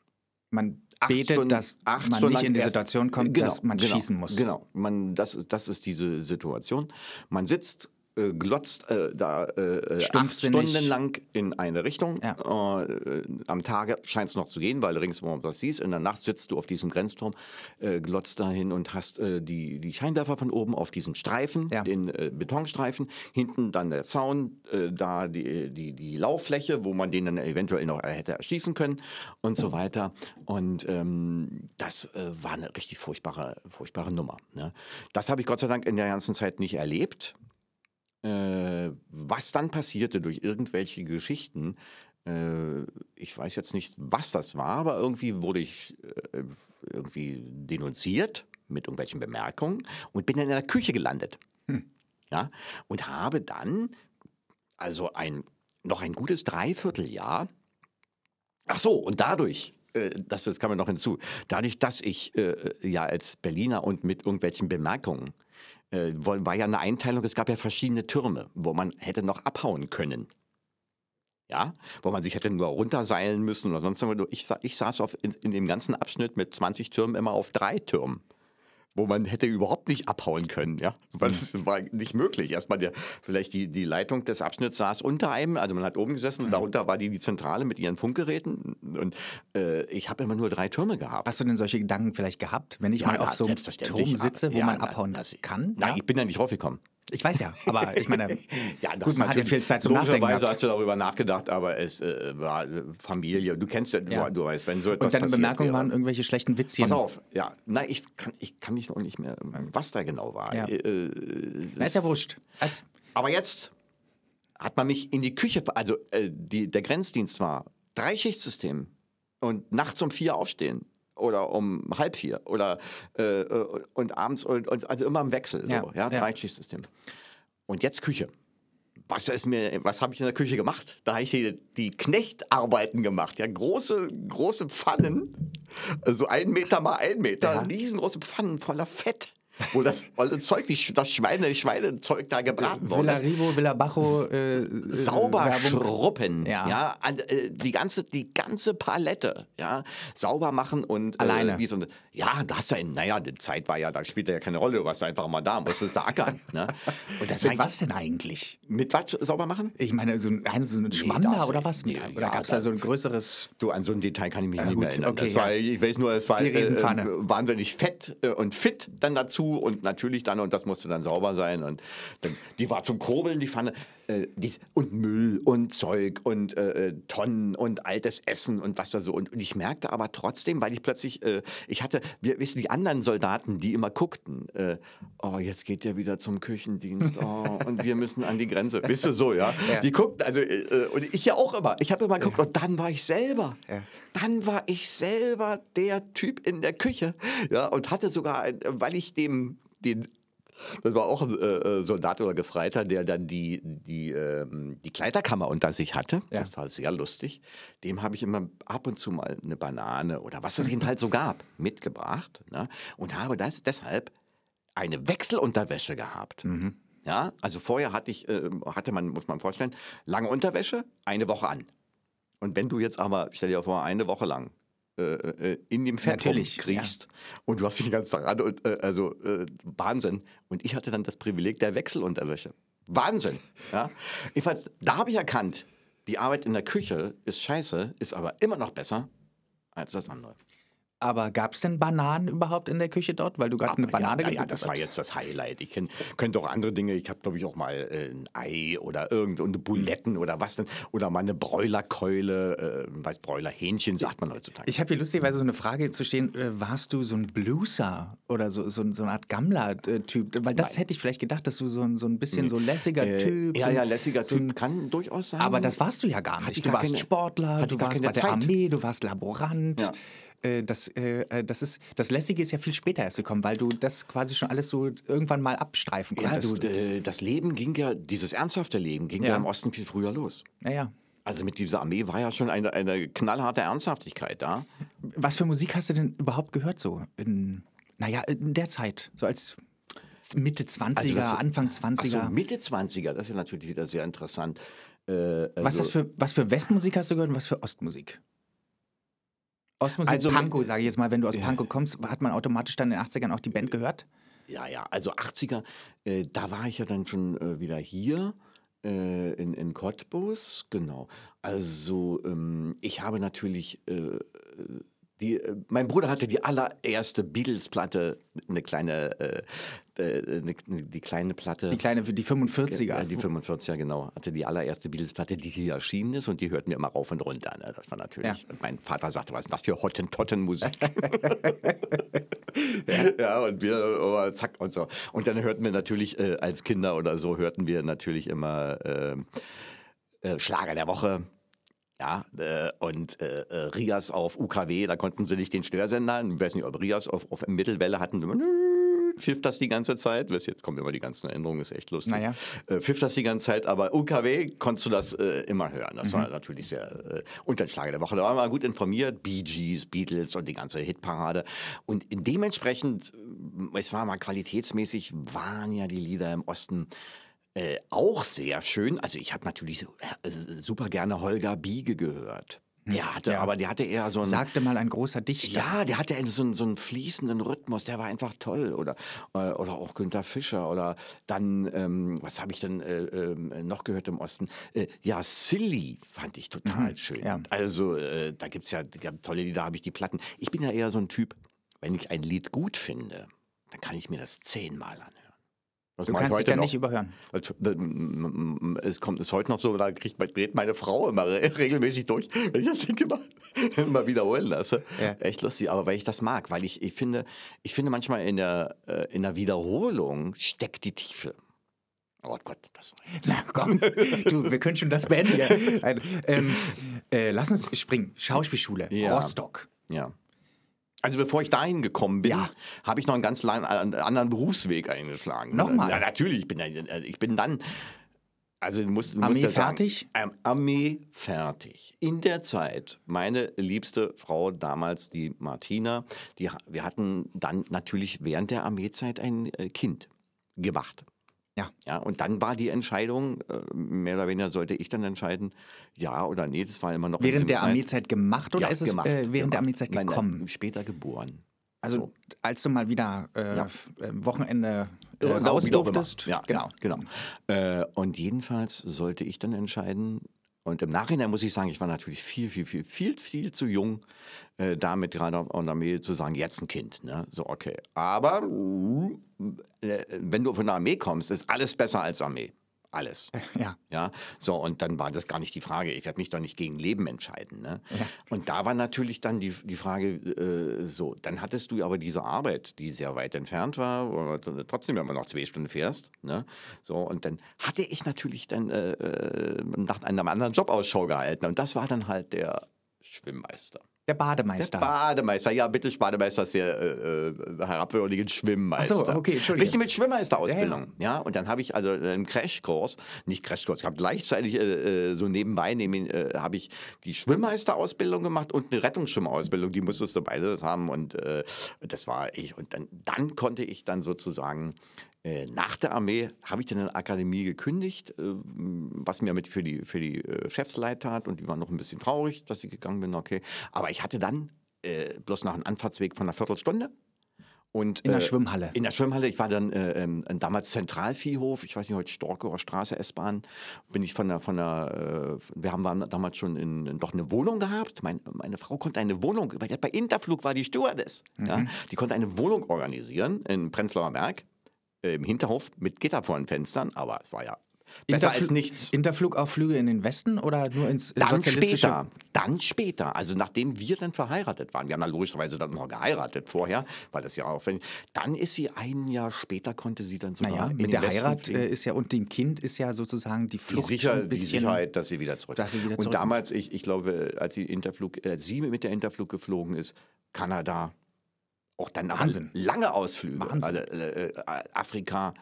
Man Acht betet, Stunden- dass man Stunden nicht in die Situation kommt, Genau, dass man genau, schießen muss. Genau, man, das, ist, das ist diese Situation. Man sitzt, äh, glotzt äh, da äh, acht Stumpfsinnig. Stunden lang in eine Richtung. Ja. Äh, am Tage scheint es noch zu gehen, weil ringsherum das siehst. In der Nacht sitzt du auf diesem Grenzturm, äh, glotzt dahin und hast äh, die, die Scheinwerfer von oben auf diesen Streifen, Ja. den äh, Betonstreifen. Hinten dann der Zaun, äh, da die, die, die Lauffläche, wo man den dann eventuell noch äh, hätte erschießen können und so weiter. Und ähm, das äh, war eine richtig furchtbare, furchtbare Nummer. Ne? Das habe ich Gott sei Dank in der ganzen Zeit nicht erlebt. Äh, was dann passierte durch irgendwelche Geschichten, äh, ich weiß jetzt nicht, was das war, aber irgendwie wurde ich äh, irgendwie denunziert mit irgendwelchen Bemerkungen und bin dann in der Küche gelandet. Ja, und habe dann also ein, noch ein gutes Dreivierteljahr Ach so, und dadurch, äh, das, das kam mir noch hinzu, dadurch, dass ich äh, ja als Berliner und mit irgendwelchen Bemerkungen, äh, war ja eine Einteilung, es gab ja verschiedene Türme, wo man hätte noch abhauen können. Ja, wo man sich hätte nur runterseilen müssen oder sonst irgendwas. Ich, ich saß auf, in, in dem ganzen Abschnitt mit 20 Türmen immer auf drei Türmen wo man hätte überhaupt nicht abhauen können, ja. Weil es war nicht möglich. Erstmal der, vielleicht die, die Leitung des Abschnitts saß unter einem, also man hat oben gesessen und darunter war die, die Zentrale mit ihren Funkgeräten. Und äh, ich habe immer nur drei Türme gehabt. Hast du denn solche Gedanken vielleicht gehabt, wenn ich Ja, mal auf so einem Turm sitze, wo ja, man abhauen das- kann? Nein, ja? ich bin da nicht raufgekommen. Ich weiß ja, aber ich meine, Ja, das gut, man hat ja viel Zeit zum Nachdenken gehabt. hast du darüber nachgedacht, aber es äh, war äh, Familie. Du kennst ja, Ja. Du, weißt, wenn so etwas Und deine Bemerkungen waren irgendwelche schlechten Witzchen. Pass auf, ja. Nein, ich kann, ich kann mich noch nicht mehr, was da genau war. Ja. Äh, Na, ist ja wurscht. Als, Aber jetzt hat man mich in die Küche, also äh, die, der Grenzdienst war Dreischichtsystem und nachts um vier aufstehen oder um halb vier oder äh, äh, und abends und, und also immer im Wechsel, so, Ja, ja. Dreischichtsystem. Und jetzt Küche. Was ist mir, was habe ich in der Küche gemacht? Da habe ich die, die Knechtarbeiten gemacht, ja, große, große Pfannen, also ein Meter mal ein Meter, Ja. riesengroße Pfannen voller Fett, wo das olle Zeug, das Schweine, Schweinezeug da gebraten worden Villa ist Ribo, Villa Bajo, äh, äh, sauber Werbung. schruppen, Ja. ja, äh, die ganze die ganze Palette, ja, sauber machen und Alleine? Äh, wie so eine, ja, das ist ja, naja, die Zeit war ja, da spielte ja keine Rolle, du warst einfach mal da, musstest da ackern, ne? Und das Mit was denn eigentlich? Mit was sauber machen? Ich meine, so ein, ein, so ein Schwander das- oder was? nee, oder ja, gab es da so ein größeres... Du, an so ein Detail kann ich mich Ja, nicht gut, mehr erinnern. okay, das war. Ich weiß nur, es war äh, äh, wahnsinnig fett äh, und fit dann dazu und natürlich dann, und das musste dann sauber sein. Und dann, die war zum Kurbeln, die Pfanne. Äh, dies, und Müll und Zeug und äh, äh, Tonnen und altes Essen und was da so. Und, und ich merkte aber trotzdem, weil ich plötzlich, äh, ich hatte, wir wissen, die anderen Soldaten, die immer guckten, äh, oh, jetzt geht der wieder zum Küchendienst, oh, und wir müssen an die Grenze. Wisst ihr so, ja? Ja. Die guckten, also, äh, und ich ja auch immer. Ich habe immer geguckt, und dann war ich selber. Ja. Dann war ich selber der Typ in der Küche. Ja, und hatte sogar, weil ich dem, den das war auch ein äh, äh, Soldat oder Gefreiter, der dann die, die, ähm, die Kleiderkammer unter sich hatte. Ja. Das war sehr lustig. Dem habe ich immer ab und zu mal eine Banane oder was es eben halt so gab, mitgebracht. Ne? Und habe das deshalb eine Wechselunterwäsche gehabt. Ja, also vorher hatte ich, äh, hatte man, muss man vorstellen, lange Unterwäsche, eine Woche an. Und wenn du jetzt aber, stell dir vor, eine Woche lang äh, äh, in dem Natürlich, kriegst und du hast dich den ganzen Tag an, und, äh, also äh, Wahnsinn. Und ich hatte dann das Privileg der Wechselunterwäsche. Wahnsinn. Ja? Jedenfalls, da habe ich erkannt, die Arbeit in der Küche ist scheiße, ist aber immer noch besser als das andere. Aber gab es denn Bananen überhaupt in der Küche dort? Weil du gerade eine Aber Banane ja, ja, ja, das war jetzt das Highlight. Ich kenn, könnte auch andere Dinge. Ich habe, glaube ich, auch mal äh, ein Ei oder irgendeine Buletten oder was denn. Oder mal eine Bräulerkeule, äh, weiß Bräulerhähnchen, sagt man heutzutage. Ich habe hier lustigerweise so eine Frage zu stehen. Äh, warst du so ein Blueser oder so, so, so eine Art Gammler-Typ? Weil das hätte ich vielleicht gedacht, dass du so ein, so ein bisschen so lässiger Äh, Typ. ja, so, ja, lässiger so Typ kann durchaus sein. Aber das warst du ja gar nicht. ich Du warst keine- Sportler, du warst bei der Zeit. Armee, du warst Laborant. Ja. Äh, Das, äh, äh, das, ist, das Lässige ist ja viel später erst gekommen, weil du das quasi schon alles so irgendwann mal abstreifen Ja, konntest. du, äh, das Leben ging ja, dieses ernsthafte Leben ging ja, Ja. im Osten viel früher los. ja, ja. Also mit dieser Armee war ja schon eine, eine knallharte Ernsthaftigkeit da. Was für Musik hast du denn überhaupt gehört so? In, naja, in der Zeit, so als Mitte 20er, Also das- Anfang Ach 20er. so, Mitte 20er, das ist ja natürlich wieder sehr interessant. Äh, was, also- ist für, was für Westmusik hast du gehört und was für Ostmusik? Ostmusik, Also- Panko, sage ich jetzt mal. Wenn du aus Panko kommst, hat man automatisch dann in den 80ern auch die Band gehört? Ja, ja, also 80er, äh, da war ich ja dann schon äh, wieder hier äh, in, in Cottbus, genau. Also ähm, ich habe natürlich, äh, die, äh, mein Bruder hatte die allererste Beatles-Platte, eine kleine, äh, äh, eine, die kleine Platte. Die kleine, die 45er. Ja, die 45er, genau. Hatte die allererste Beatles-Platte, die hier erschienen ist und die hörten wir immer rauf und runter. Ne? Das war natürlich. Ja. Und mein Vater sagte, was, was für Hottentotten-Musik. ja. und wir, oh, zack und so. Und dann hörten wir natürlich äh, als Kinder oder so, hörten wir natürlich immer äh, äh, Schlager der Woche. Ja, äh, und äh, äh, Rias auf UKW, da konnten sie nicht den Störsender, ich weiß nicht, ob Rias auf, auf Mittelwelle hatten, pfiff das die ganze Zeit. Jetzt kommen immer die ganzen Erinnerungen, ist echt lustig. Naja. Äh, pfiff das die ganze Zeit, aber UKW konntest du das äh, immer hören. Das Mhm. war natürlich sehr. Äh, der Schlager der Woche, da war man gut informiert. Bee Gees, Beatles und die ganze Hitparade. Und dementsprechend, äh, es war mal qualitätsmäßig, waren ja die Lieder im Osten. Äh, auch sehr schön. Also ich habe natürlich äh, super gerne Holger Biege gehört. Der hatte, Hm, Ja. aber der hatte eher so ein. Sagte mal ein großer Dichter. Ja, der hatte so einen, so einen fließenden Rhythmus, der war einfach toll. Oder, äh, oder auch Günter Fischer. Oder dann, ähm, was habe ich denn äh, ähm, noch gehört im Osten? Äh, ja, Silly fand ich total schön. ja. Also, äh, da gibt es ja, ja tolle Lieder, habe ich die Platten. Ich bin ja eher so ein Typ, wenn ich ein Lied gut finde, dann kann ich mir das zehnmal anhören. Das Du kannst dich heute da noch. nicht überhören. Also, Es kommt es heute noch so, da kriegt, dreht meine Frau immer re- regelmäßig durch, wenn ich das Ding immer, immer wiederholen lasse. Ja. Echt lustig, aber weil ich das mag, weil ich, ich finde, ich finde manchmal in der, äh, in der Wiederholung steckt die Tiefe. Oh Gott, das war Na komm, du, wir können schon das beenden. hier. Ein, ähm, äh, lass uns springen. Schauspielschule, Ja. Rostock. ja. Also bevor ich dahin gekommen bin, Ja. habe ich noch einen ganz langen, äh, anderen Berufsweg eingeschlagen. Nochmal? Ja, natürlich. Ich bin, dann- ich bin dann, also du musst, du Armee musst fertig? Sagen, ähm, Armee fertig. In der Zeit, meine liebste Frau damals, die Martina, die, wir hatten dann natürlich während der Armeezeit ein äh, Kind gemacht. Ja. Ja, und dann war die Entscheidung, äh, mehr oder weniger sollte ich dann entscheiden, ja oder nee, das war immer noch Während der Zeit. Armeezeit gemacht oder Ja, ist es gemacht, äh, während der gemacht. Armeezeit Nein, gekommen? nein, später geboren. also so. als du mal wieder äh, Ja. äh, Wochenende äh, Ja, raus durftest. Ja, genau. genau. genau. Äh, und jedenfalls sollte ich dann entscheiden, Und im Nachhinein muss ich sagen, ich war natürlich viel, viel, viel, viel, viel zu jung, äh, damit gerade auf der Armee zu sagen, jetzt ein Kind. Ne? So, okay. Aber äh, wenn du von der Armee kommst, ist alles besser als Armee. Alles. Ja. Ja, so, und dann war das gar nicht die Frage. Ich werde mich doch nicht gegen Leben entscheiden. Ne? Ja. Und da war natürlich dann die, die Frage, äh, so, dann hattest du aber diese Arbeit, die sehr weit entfernt war, oder trotzdem immer noch zwei Stunden fährst. Ne? So, und dann hatte ich natürlich dann äh, äh nach einem anderen Job Ausschau gehalten. Und das war dann halt der Schwimmmeister. Der Bademeister. Der Bademeister, ja, bitte, Bademeister ist der äh, äh herabwürdigen Schwimmmeister. Ach so, okay, Entschuldigung. Richtig mit Schwimmmeisterausbildung. Ja, ja. ja, und dann habe ich also einen Crashkurs, nicht Crashkurs, ich habe gleichzeitig äh, äh, so nebenbei äh, habe ich die Schwimmmeisterausbildung gemacht und eine Rettungsschwimmausbildung, die musstest du beides haben und äh, das war ich. Und dann, dann konnte ich dann sozusagen nach der Armee habe ich dann in der Akademie gekündigt, äh, was mir mit für die, für die äh, Chefs leid tat und die waren noch ein bisschen traurig, dass ich gegangen bin, okay. Aber ich hatte dann bloß noch einen Anfahrtsweg von einer Viertelstunde. Und, in der Schwimmhalle. In der Schwimmhalle. Ich war dann äh, ähm, damals Zentralviehhof, ich weiß nicht, heute Storkower Straße, S-Bahn. Bin ich von der, von der äh, wir haben damals schon in, in, doch eine Wohnung gehabt. Mein, meine Frau konnte eine Wohnung, weil bei Interflug war die Stewardess. Mhm. Ja, die konnte eine Wohnung organisieren in Prenzlauer Berg. Äh, im Hinterhof mit Gitter vor den Fenstern, aber es war ja Besser Interfl als nichts. Interflugauflüge in den Westen oder nur ins dann später. Dann später. Also nachdem wir dann verheiratet waren. Wir haben dann logischerweise dann noch geheiratet vorher, weil das ja auch. Wenn, dann ist sie ein Jahr später konnte sie dann sogar naja, mit der Westen Heirat fliegen. Äh, ist ja und dem Kind ist ja sozusagen die Flucht. Die, Sicher, die Sicherheit, dass sie wieder zurück. Dass sie wieder zurück und damals, ich, ich glaube, als sie Interflug, äh, sie mit der Interflug geflogen ist, Kanada, auch dann Wahnsinn. lange Ausflüge. Wahnsinn. Also, äh, äh, Afrika,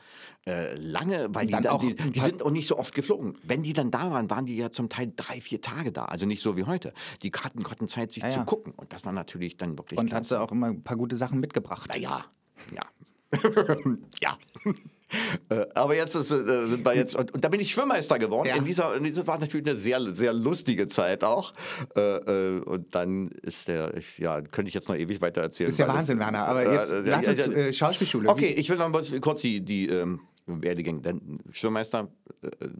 äh, lange, weil die, dann auch, die, die sind auch nicht so oft geflogen. Wenn die dann da waren, waren die ja zum Teil drei, vier Tage da. Also nicht so wie heute. Die hatten, hatten Zeit, sich ja, zu gucken. Und das war natürlich dann wirklich. Und hat sie auch immer ein paar gute Sachen mitgebracht. Na ja, ja. ja. Äh, aber jetzt ist, äh, jetzt, und, und, da bin ich Schwimmmeister geworden. Ja. In dieser, das war natürlich eine sehr, sehr lustige Zeit auch. Äh, äh, und dann ist der, ich, ja, könnte ich jetzt noch ewig weiter erzählen. Das ist ja Wahnsinn, das, Werner. Aber jetzt lass uns äh, Schauspielschule. Okay, ich will noch mal kurz die, die ähm, Werdegang. Dann Schwimmmeister,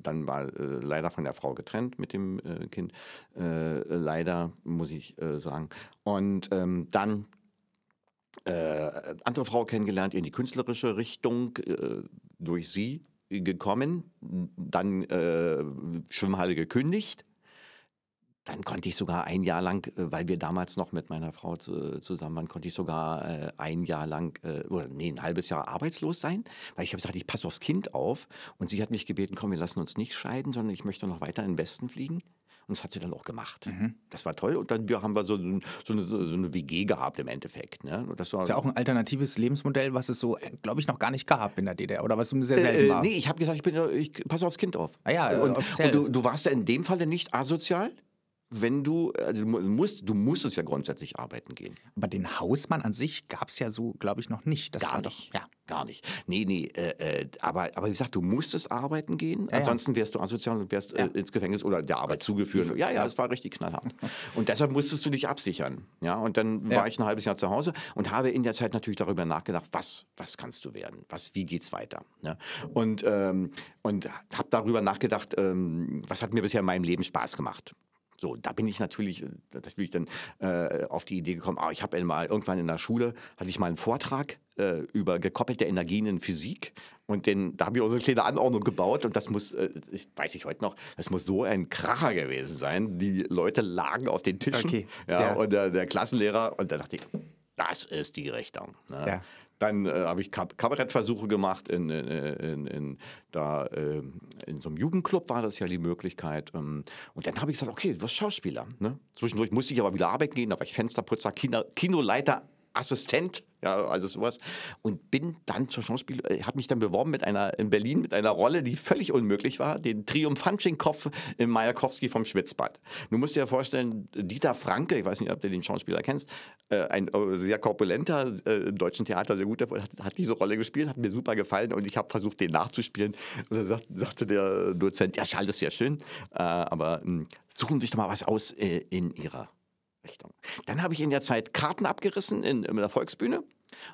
dann war leider von der Frau getrennt mit dem Kind. leider, muss ich sagen. Und ähm, dann äh, andere Frau kennengelernt, in die künstlerische Richtung äh, durch sie gekommen, dann äh, Schwimmhalle gekündigt. Dann konnte ich sogar ein Jahr lang, äh, weil wir damals noch mit meiner Frau zu, zusammen waren, konnte ich sogar äh, ein Jahr lang, äh, oder nee, ein halbes Jahr arbeitslos sein, weil ich habe gesagt, ich passe aufs Kind auf. Und sie hat mich gebeten, komm, wir lassen uns nicht scheiden, sondern ich möchte noch weiter in den Westen fliegen. Und das hat sie dann auch gemacht. Mhm. Das war toll. Und dann wir haben wir so, so, eine, so eine WG gehabt im Endeffekt. Ne? Das war ist ja auch ein alternatives Lebensmodell, was es so, glaube ich, noch gar nicht gab in der DDR oder was sehr selten äh, war. Nee, ich habe gesagt, ich, bin, ich passe aufs Kind auf. Ah ja, und, und du, du warst ja in dem Falle nicht asozial? Wenn du, also du musst, du musstest ja grundsätzlich arbeiten gehen. Aber den Hausmann an sich gab es ja so, glaube ich, noch nicht. Das gar nicht. Doch, ja. Gar nicht. Nee, nee, äh, äh, aber, aber wie gesagt, du musstest arbeiten gehen, ja, ansonsten wärst du asozial und wärst äh, ins Gefängnis oder der Arbeit zugeführt. Ja, ja, es war richtig knallhart. und deshalb musstest du dich absichern. Ja, und dann war ich ein halbes Jahr zu Hause und habe in der Zeit natürlich darüber nachgedacht, was, was kannst du werden? Was, wie geht's weiter? Ne? Und, ähm, und habe darüber nachgedacht, ähm, was hat mir bisher in meinem Leben Spaß gemacht? So, da bin ich natürlich, äh, natürlich dann äh, auf die Idee gekommen, ah, ich habe mal irgendwann in der Schule, hatte ich mal einen Vortrag äh, über gekoppelte Energien in Physik und den, da habe ich auch so eine kleine Anordnung gebaut und das muss, äh, ich, weiß ich heute noch, das muss so ein Kracher gewesen sein. Die Leute lagen auf den Tischen okay, ja, der, und der, der, Klassenlehrer und da dachte ich, das ist die Richtung. Ne? Ja. Dann äh, habe ich Kabarettversuche gemacht in, in, in, da, äh, in so einem Jugendclub war das ja die Möglichkeit. Ähm, und dann habe ich gesagt, okay, du wirst Schauspieler. Ne? Zwischendurch musste ich aber wieder arbeiten gehen, da war ich Fensterputzer, Kino, Kinoleiter, Assistent ja, also sowas. Und bin dann zur Schauspiel, äh, habe mich dann beworben mit einer, in Berlin mit einer Rolle, die völlig unmöglich war, den Triumphantschenkopf im Majakowski vom Schwitzbad. Du musst dir vorstellen, Dieter Franke, ich weiß nicht, ob du den Schauspieler kennst, äh, ein äh, sehr korpulenter, im deutschen Theater sehr gut, hat, hat diese Rolle gespielt, hat mir super gefallen und ich habe versucht, den nachzuspielen. Und dann sagt, sagte der Dozent, ja, Schall ist sehr schön, aber hm, suchen sich doch mal was aus in ihrer Richtung. Dann habe ich in der Zeit Karten abgerissen in, in der Volksbühne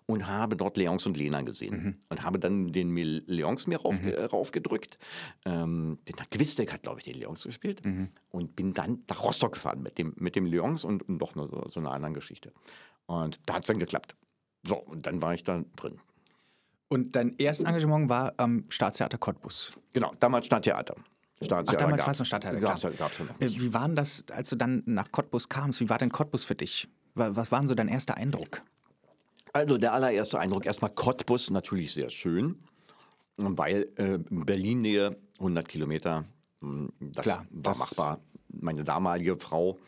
und habe dort Leons und Lena gesehen. Und habe dann den Leons mir rauf, äh, raufgedrückt. Ähm, den hat Quistek hat, glaube ich, den Leons gespielt. Und bin dann nach Rostock gefahren mit dem, mit dem Leons und, und noch eine, so, so einer anderen Geschichte. Und da hat es dann geklappt. So, und dann war ich da drin. Und dein erstes Engagement war am Staatstheater Cottbus. Genau, damals Stadttheater. Ach, Stadttheater damals war es noch Stadttheater, klar. Gab's, ja- gab's noch Äh. Wie war denn das, als du dann nach Cottbus kamst? Wie war denn Cottbus für dich? Wa- Was war denn so dein erster Eindruck? Also der allererste Eindruck, erstmal Cottbus, natürlich sehr schön, weil äh, Berlin-Nähe, 100 Kilometer, mh, das Klar, war das- machbar. Meine damalige Frau,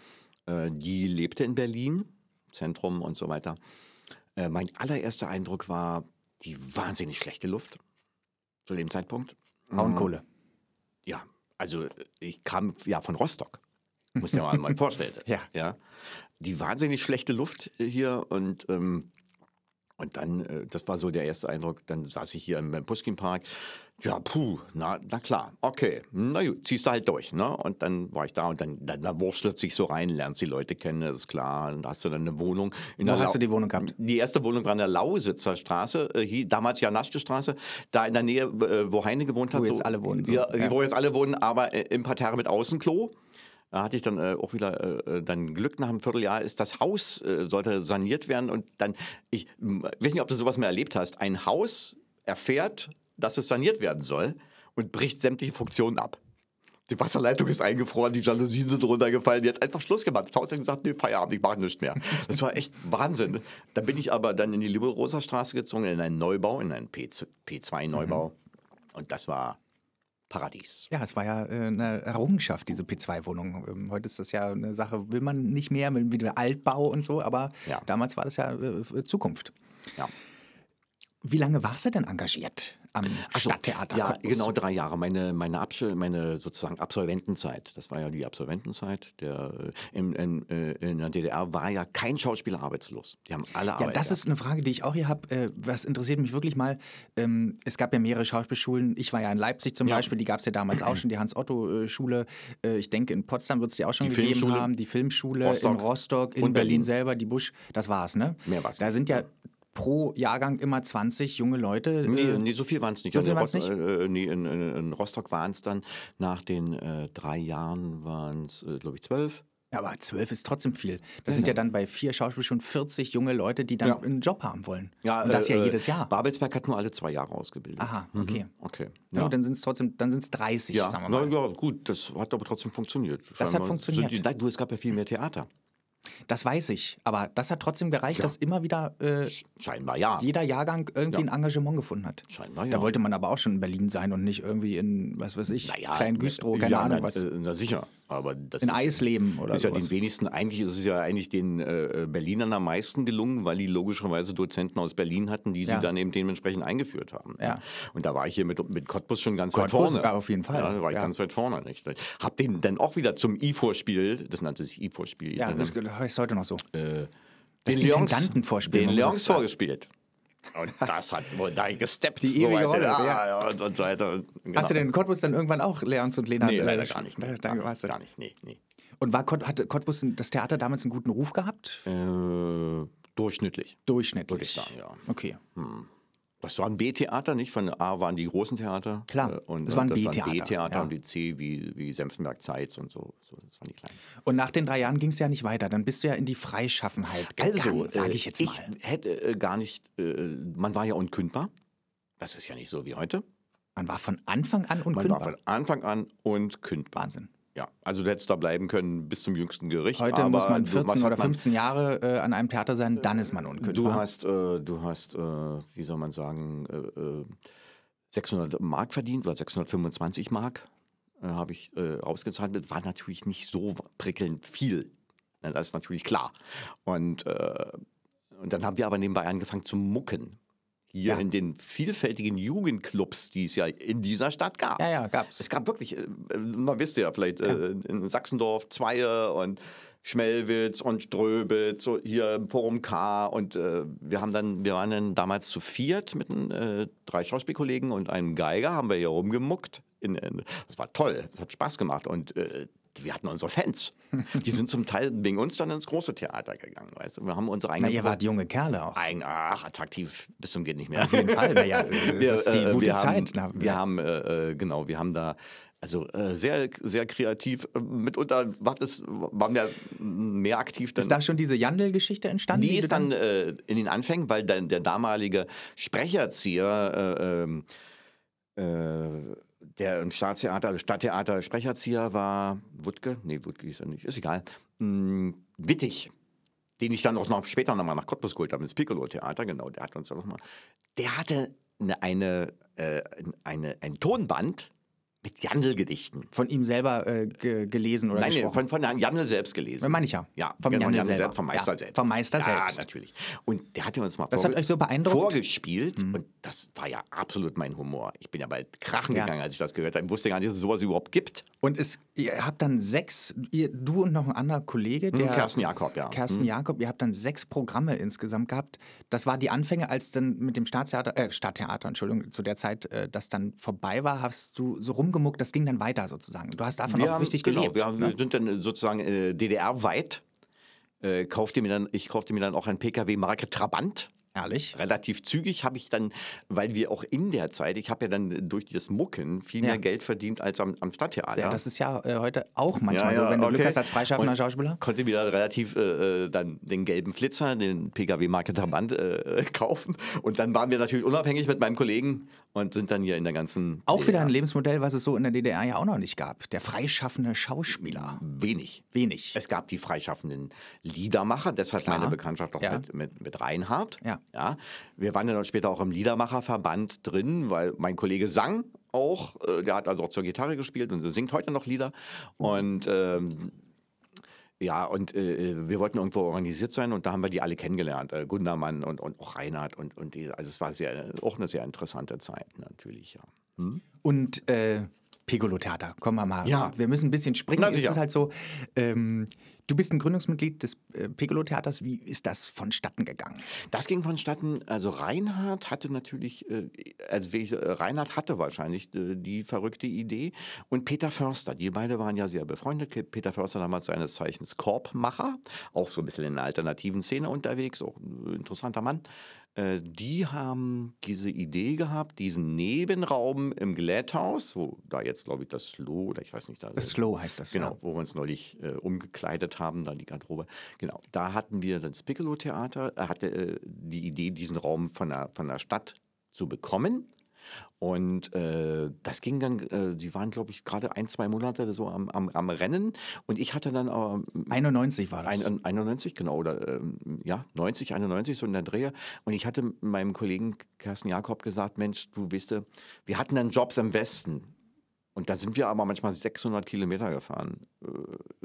äh, die lebte in Berlin, Zentrum und so weiter. Äh, mein allererster Eindruck war die wahnsinnig schlechte Luft zu dem Zeitpunkt. Braunkohle. Ja, also ich kam ja von Rostock. Muss dir mal, mal vorstellen. Ja. ja. Die wahnsinnig schlechte Luft äh, hier und, ähm, und dann, äh, das war so der erste Eindruck, dann saß ich hier im, im Pushkin-Park. Ja, puh, na, na klar, okay, na gut, ziehst du halt durch, ne? Und dann war ich da und dann, dann da wurstelt sich so rein, lernst die Leute kennen, das ist klar. Dann hast du dann eine Wohnung. In Wo der hast Lau- du die Wohnung gehabt? Die erste Wohnung war in der Lausitzer Straße, äh, hier, damals Janaschke Straße, da in der Nähe, äh, wo Heine gewohnt hat. Wo so, jetzt alle wohnen, so. Ja, Ja. wo jetzt alle wohnen, aber äh, im Parterre mit Außenklo. Da hatte ich dann äh, auch wieder äh, dann Glück nach einem Vierteljahr, ist das Haus, äh, sollte saniert werden und dann, ich weiß nicht, ob du sowas mehr erlebt hast, ein Haus erfährt, dass es saniert werden soll und bricht sämtliche Funktionen ab. Die Wasserleitung ist eingefroren, die Jalousien sind runtergefallen, die hat einfach Schluss gemacht. Das Haus hat gesagt, nee, Feierabend, ich mache nichts mehr. Das war echt Wahnsinn. Dann bin ich aber dann in die Liberosa Straße gezogen, in einen Neubau, in einen P2-Neubau. Und das war Paradies. Ja, es war ja äh, eine Errungenschaft, diese P2-Wohnung. Ähm, heute ist das ja eine Sache, will man nicht mehr, will wieder Altbau und so, aber Ja. damals war das ja äh, Zukunft. Ja. Wie lange warst du denn engagiert am Ach so, Stadttheater Ja, Cottbus? genau drei Jahre. Meine, meine, meine sozusagen Absolventenzeit. Das war ja die Absolventenzeit. Der, äh, in, in, äh, in der DDR war ja kein Schauspieler arbeitslos. Die haben alle Ja, Arbeit das gehabt. ist eine Frage, die ich auch hier habe. Äh, was interessiert mich wirklich mal? Ähm, es gab ja mehrere Schauspielschulen. Ich war ja in Leipzig zum Ja. Beispiel, die gab es ja damals auch schon, die Hans-Otto-Schule. Ich denke, in Potsdam wird es die auch schon Die gegeben Filmschule. haben. Die Filmschule Rostock. in Rostock, in Berlin. Berlin. selber, die Busch. Das war's, ne? Mehr war's Da sind ja pro Jahrgang immer 20 junge Leute. Nee, äh, nee, so viel waren es nicht. so In viel waren's Rot- Äh, nee, in, in, in Rostock waren es dann, nach den äh, drei Jahren waren es, äh, glaube ich, zwölf. Ja, aber zwölf ist trotzdem viel. Das sind ja dann bei vier Schauspielschulen 40 junge Leute, die dann Ja. einen Job haben wollen. Ja, Und das ja äh, jedes Jahr. Babelsberg hat nur alle zwei Jahre ausgebildet. Aha, okay. Okay. Ja. Ja. dann sind es trotzdem, dann sind es 30, Ja, sagen wir na, mal. ja, gut, das hat aber trotzdem funktioniert. hat Scheinbar funktioniert. Sind die, du, es gab ja viel mehr Theater. Das weiß ich. Aber das hat trotzdem gereicht, dass immer wieder äh, Scheinbar ja. jeder Jahrgang irgendwie Ja. ein Engagement gefunden hat. Scheinbar ja. Da wollte man aber auch schon in Berlin sein und nicht irgendwie in, was weiß ich, kleinen Güstrow, keine ja, Ahnung na, was. äh, Na sicher, aber das in ist, Eisleben oder ist ja sowas. den wenigsten, eigentlich ist es ja eigentlich den äh, Berlinern am meisten gelungen, weil die logischerweise Dozenten aus Berlin hatten, die sie Ja. dann eben dementsprechend eingeführt haben. Ja. Und da war ich hier mit, mit Cottbus schon ganz weit Cottbus, vorne. ja, auf jeden Fall. Ja, da war ich Ja. ganz weit vorne. Nicht? Hab den dann auch wieder zum I-Vorspiel, das nannte sich I-Vorspiel. ja, das heißt heute noch so. äh, den Leons- Den Leons vorgespielt. Und das hat wohl da gesteppt. Die ewige weiter. Rolle, ja, ja. Und, und so weiter. Genau. Hast du denn in Cottbus dann irgendwann auch Leons und Lena? Nee, äh, leider gar nicht. Da gar, nicht gar nicht. Nee, nee. Und war hatte Cottbus das Theater damals einen guten Ruf gehabt? Äh, durchschnittlich. Durchschnittlich. Würde ich sagen, ja. Okay. Das war ein B-Theater, nicht? Von A waren die großen Theater. Klar, Äh, Und, das war ein und B-Theater, ja. und die C wie, wie Senftenberg Zeitz und so. so. Das waren die kleinen. Und nach den drei Jahren ging es ja nicht weiter. Dann bist du ja in die Freischaffenheit gegangen, Also, sage äh, ich jetzt ich mal. hätte äh, gar nicht, man war ja unkündbar. Das ist ja nicht so wie heute. Man war von Anfang an Man unkündbar. war von Anfang an unkündbar. Wahnsinn. Ja, also du hättest da bleiben können bis zum jüngsten Gericht. Heute muss man du- 14 was hat oder man- 15 Jahre äh, an einem Theater sein, dann ist man unkündbar. Du hast, äh, du hast, äh, wie soll man sagen, äh, äh, 600 Mark verdient oder 625 Mark äh, habe ich äh, ausgezahlt. Das war natürlich nicht so prickelnd viel. Das ist natürlich klar. Und, äh, und dann haben wir aber nebenbei angefangen zu mucken. Hier Ja. in den vielfältigen Jugendclubs, die es ja in dieser Stadt gab. ja, ja, gab's. Es gab wirklich, äh, man wisst ja vielleicht, äh, in Sachsendorf Zweie und Schmelwitz und Ströbitz, so hier im Forum K und äh, wir haben dann, wir waren dann damals zu viert mit äh, drei Schauspielkollegen und einem Geiger, haben wir hier rumgemuckt. In, in, das war toll, das hat Spaß gemacht und äh, wir hatten unsere Fans. Die sind zum Teil wegen uns dann ins große Theater gegangen, weißt du. Wir haben unsere eigenen. Na, ihr wart junge Kerle auch. Ein, ach, attraktiv bis zum geht nicht mehr. Auf jeden Fall. Na ja, das wir, ist die äh, gute wir Zeit. Haben, wir haben, äh, äh, genau, wir haben da also äh, sehr, sehr kreativ. Äh, Mitunter war das, waren wir mehr aktiv. Dann, ist da schon diese Jandl-Geschichte entstanden? die ist dann äh, in den Anfängen, weil der, der damalige Sprecherzieher, äh, ähm, äh, der im Staatstheater, Stadttheater Sprecherzieher war, Wuttke, nee, Wuttke ist er nicht, ist egal, Hm, Wittig, den ich dann auch noch später nochmal nach Cottbus geholt habe, ins Piccolo-Theater, genau, der hat uns dann nochmal, der hatte eine, eine, äh, eine, ein Tonband mit Jandl-Gedichten. von ihm selber äh, ge gelesen oder Nein, gesprochen? von, von Herrn Jandl selbst gelesen. Das meine ich ja. Ja, Vom genau, Jandl Jandl selbst, vom Meister Ja, selbst. vom Meister ja, selbst. natürlich. Und der hat uns mal Das hat euch so beeindruckt? Mhm. vorgespielt und das war ja absolut mein Humor. Ich bin ja bald krachen Ja. gegangen, als ich das gehört habe. Ich wusste gar nicht, dass es sowas überhaupt gibt. Und es, ihr habt dann sechs, ihr, du und noch ein anderer Kollege, der Hm, Kersten Jakob, ja. Kerstin Jakob, ihr habt dann sechs Programme insgesamt gehabt. Das war die Anfänge, als dann mit dem Staatstheater, äh, Stadttheater, Entschuldigung, zu der Zeit, äh, das dann vorbei war, hast du so rumgemuckt, das ging dann weiter sozusagen. Du hast davon wir auch haben, richtig genau, gelebt. wir, haben, ne? sind dann sozusagen äh, DDR-weit. Äh, kaufte mir dann, ich kaufte mir dann auch ein PKW-Marke Trabant. Ehrlich? Relativ zügig habe ich dann, weil wir auch in der Zeit, ich habe ja dann durch das Mucken viel Ja. mehr Geld verdient als am, am Stadttheater. Ja, das ist ja äh, heute auch manchmal Ja, ja, so, wenn du Glück okay. hast als freischaffender Und Schauspieler. Konnte wieder relativ äh, äh, dann den gelben Flitzer, den PKW-Marke Trabant äh, kaufen. Und dann waren wir natürlich unabhängig mit meinem Kollegen und sind dann hier in der ganzen. Auch wieder ein. Lebensmodell, was es so in der DDR ja auch noch nicht gab. Der freischaffende Schauspieler. Wenig. Wenig. Es gab die freischaffenden Liedermacher, deshalb Klar. meine Bekanntschaft auch Ja. mit, mit, mit Reinhard. Ja. Ja. Wir waren dann später auch im Liedermacherverband drin, weil mein Kollege sang auch. äh, Der hat also auch zur Gitarre gespielt und singt heute noch Lieder. Und ähm, ja, und äh, wir wollten irgendwo organisiert sein und da haben wir die alle kennengelernt. Äh, Gundermann und, und auch Reinhard und, und die, also es war sehr, auch eine sehr interessante Zeit natürlich, ja. Und äh, Piccolo Theater, kommen wir mal. Ja. Wir müssen ein bisschen springen. Na, es ist halt so, ähm, du bist ein Gründungsmitglied des äh, Piccolo Theaters. Wie ist das vonstatten gegangen? Das ging vonstatten, also Reinhard hatte natürlich, äh, also Reinhard hatte wahrscheinlich äh, die verrückte Idee und Peter Förster, die beide waren ja sehr befreundet. Peter Förster damals seines Zeichens Korbmacher, auch so ein bisschen in der alternativen Szene unterwegs, auch ein interessanter Mann. Äh, Die haben diese Idee gehabt, diesen Nebenraum im Glätthaus, wo da jetzt, glaube ich, das Slow oder ich weiß nicht, da Das Slow heißt das. Genau, Ja. wo wir uns neulich äh, umgekleidet haben, dann die Garderobe. Genau, da hatten wir das Piccolo-Theater. Er hatte äh, die Idee, diesen Raum von der, von der Stadt zu bekommen. Und äh, das ging dann, äh, sie waren, glaube ich, gerade ein, zwei Monate so am, am, am Rennen. Und ich hatte dann aber 91 war das. ein, 91, genau, oder ähm, ja, 90, 91, so in der Drehe. Und ich hatte meinem Kollegen Kersten Jakob gesagt, Mensch, du weißt, wir hatten dann Jobs im Westen. Und da sind wir aber manchmal 600 Kilometer gefahren. Äh,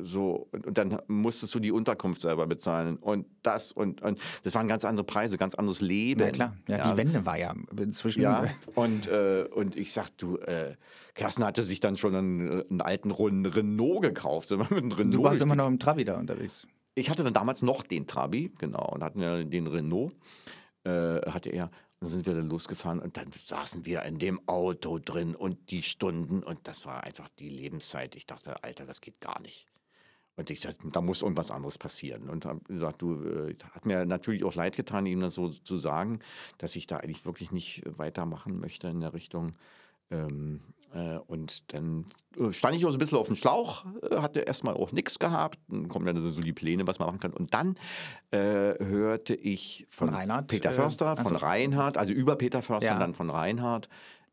So, und, dann musstest du die Unterkunft selber bezahlen und das und, und das waren ganz andere Preise, ganz anderes Leben. ja, klar. Ja, Die Wende war ja inzwischen. Ja, und, äh, und ich sag, du, äh, Kersten hatte sich dann schon einen, einen alten Ren- Renault gekauft. Renault Du warst immer noch im Trabi da unterwegs. ich hatte dann damals noch den Trabi, genau, und hatten ja den Renault, äh, hatte er. Dann sind wir dann losgefahren und dann saßen wir in dem Auto drin und die Stunden und das war einfach die Lebenszeit. Ich dachte, Alter, das geht gar nicht. Und ich sagte, da muss irgendwas anderes passieren. Und habe gesagt, du, äh, hat mir natürlich auch leid getan, ihm das so zu sagen, dass ich da eigentlich wirklich nicht weitermachen möchte in der Richtung. Ähm, äh, und dann äh, stand ich auch so ein bisschen auf dem Schlauch, äh, hatte erstmal auch nichts gehabt. Dann kommen dann so die Pläne, was man machen kann. Und dann äh, hörte ich von, Von Reinhard, Peter äh, Förster, ach von so. Reinhard, also über Peter Förster, Ja. dann von Reinhard.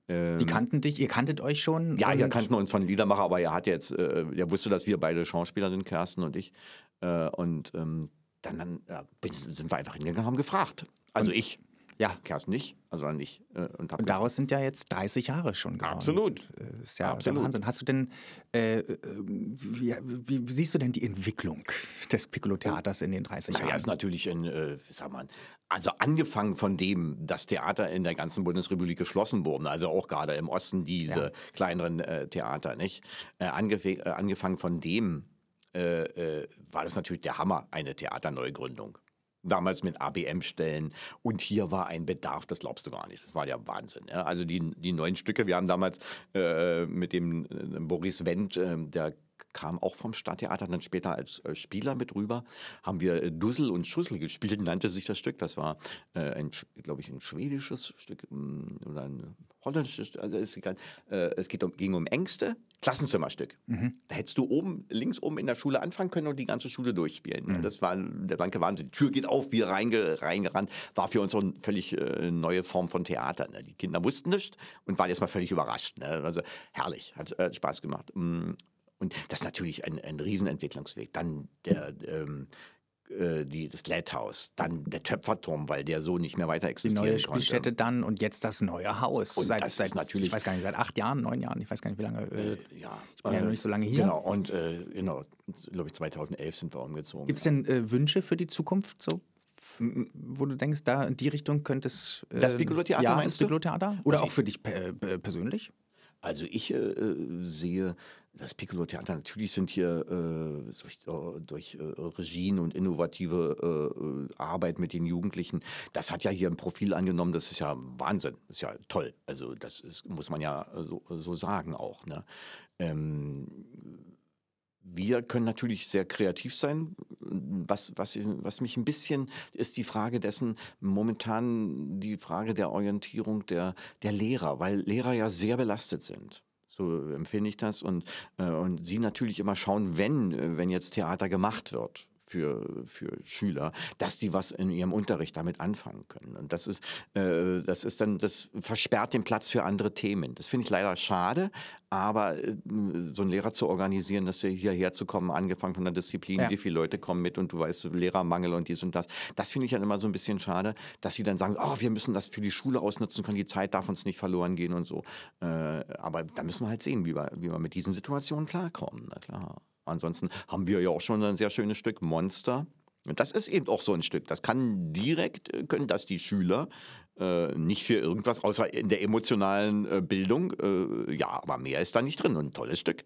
Ähm, Die kannten dich, ihr kanntet euch schon. ja, wir und- kannten uns von Liedermacher, aber er hat jetzt, äh, er wusste, dass wir beide Schauspieler sind, Kersten und ich. Äh, und ähm, dann, dann sind wir einfach hingegangen und haben gefragt. Also ich. Ja. Kerstin nicht, also ich. Äh, und Und daraus sind ja jetzt 30 Jahre schon geworden. Absolut. Äh, Ist ja Absolut. Wahnsinn. Hast du denn, äh, äh, wie, wie, siehst du denn die Entwicklung des Piccolo-Theaters in den 30 Naja, Jahren? ist natürlich ein, äh, wie sagt man, also angefangen von dem, dass Theater in der ganzen Bundesrepublik geschlossen wurden, also auch gerade im Osten diese Ja. kleineren äh, Theater, nicht? Angefangen von dem war das natürlich der Hammer, eine Theaterneugründung. Damals mit ABM-Stellen. Und hier war ein Bedarf, das glaubst du gar nicht. Das war ja Wahnsinn. Ja? Also die, die neuen Stücke, wir haben damals äh, mit dem äh, Boris Wendt, äh, der kam auch vom Stadttheater, dann später als äh, Spieler mit rüber, haben wir äh, Dussel und Schussel gespielt, nannte sich das Stück. Das war, äh, ein, glaube ich, ein schwedisches Stück mm, oder ein holländisches Stück. Also es, äh, es geht um, ging um Ängste, Klassenzimmerstück. Mhm. Da hättest du oben, links oben in der Schule anfangen können und die ganze Schule durchspielen. Mhm. Das war der blanke Wahnsinn. Die Tür geht auf, wir reinge, reingerannt. War für uns so eine völlig äh, neue Form von Theater. Ne? Die Kinder wussten nichts und waren erstmal völlig überrascht. Ne? Also herrlich, hat äh, Spaß gemacht. Mm, und das ist natürlich ein, ein Riesenentwicklungsweg. Dann der, ähm, äh, die, das Lädhaus, dann der Töpferturm, weil der so nicht mehr weiter existiert. Die neue Spielstätte konnte. dann und jetzt das neue Haus. Und seit, das seit, natürlich, ich weiß gar nicht, seit acht Jahren, neun Jahren, ich weiß gar nicht, wie lange. Äh, äh ja, ich bin äh, ja noch nicht so lange hier. Genau, und äh, genau, glaube ich, 2011 sind wir umgezogen. Gibt es denn äh, Wünsche für die Zukunft so? wo du denkst, da in die Richtung könnte es. das Piccolo-Theater ja, meinst das Piccolo-Theater? Oder also auch für dich persönlich? Also ich sehe das Piccolo-Theater, natürlich sind hier äh, durch, äh, durch äh, Regien und innovative äh, äh, Arbeit mit den Jugendlichen, das hat ja hier ein Profil angenommen, das ist ja Wahnsinn, das ist ja toll. Also das ist, muss man ja so, so sagen auch. Ne? Ähm, wir können natürlich sehr kreativ sein. Was, was, was mich ein bisschen ist die Frage dessen, momentan die Frage der Orientierung der, der Lehrer, weil Lehrer ja sehr belastet sind. So empfinde ich das. Und, äh, und sie natürlich immer schauen, wenn, wenn jetzt Theater gemacht wird für, für Schüler, dass die was in ihrem Unterricht damit anfangen können. Und das ist, äh, das ist dann, das versperrt den Platz für andere Themen. Das finde ich leider schade, aber äh, so einen Lehrer zu organisieren, dass er hierher zu kommen, angefangen von der Disziplin, ja. wie viele Leute kommen mit und du weißt, Lehrermangel und dies und das, das finde ich dann immer so ein bisschen schade, dass sie dann sagen, oh, wir müssen das für die Schule ausnutzen können, die Zeit darf uns nicht verloren gehen und so. Äh, aber da müssen wir halt sehen, wie wir, wie wir mit diesen Situationen klarkommen. Na klar. Ansonsten haben wir ja auch schon ein sehr schönes Stück Monster. Und das ist eben auch so ein Stück. Das kann direkt, äh, können das die Schüler äh, nicht für irgendwas, außer in der emotionalen äh, Bildung. Äh, ja, aber mehr ist da nicht drin. Und ein tolles Stück.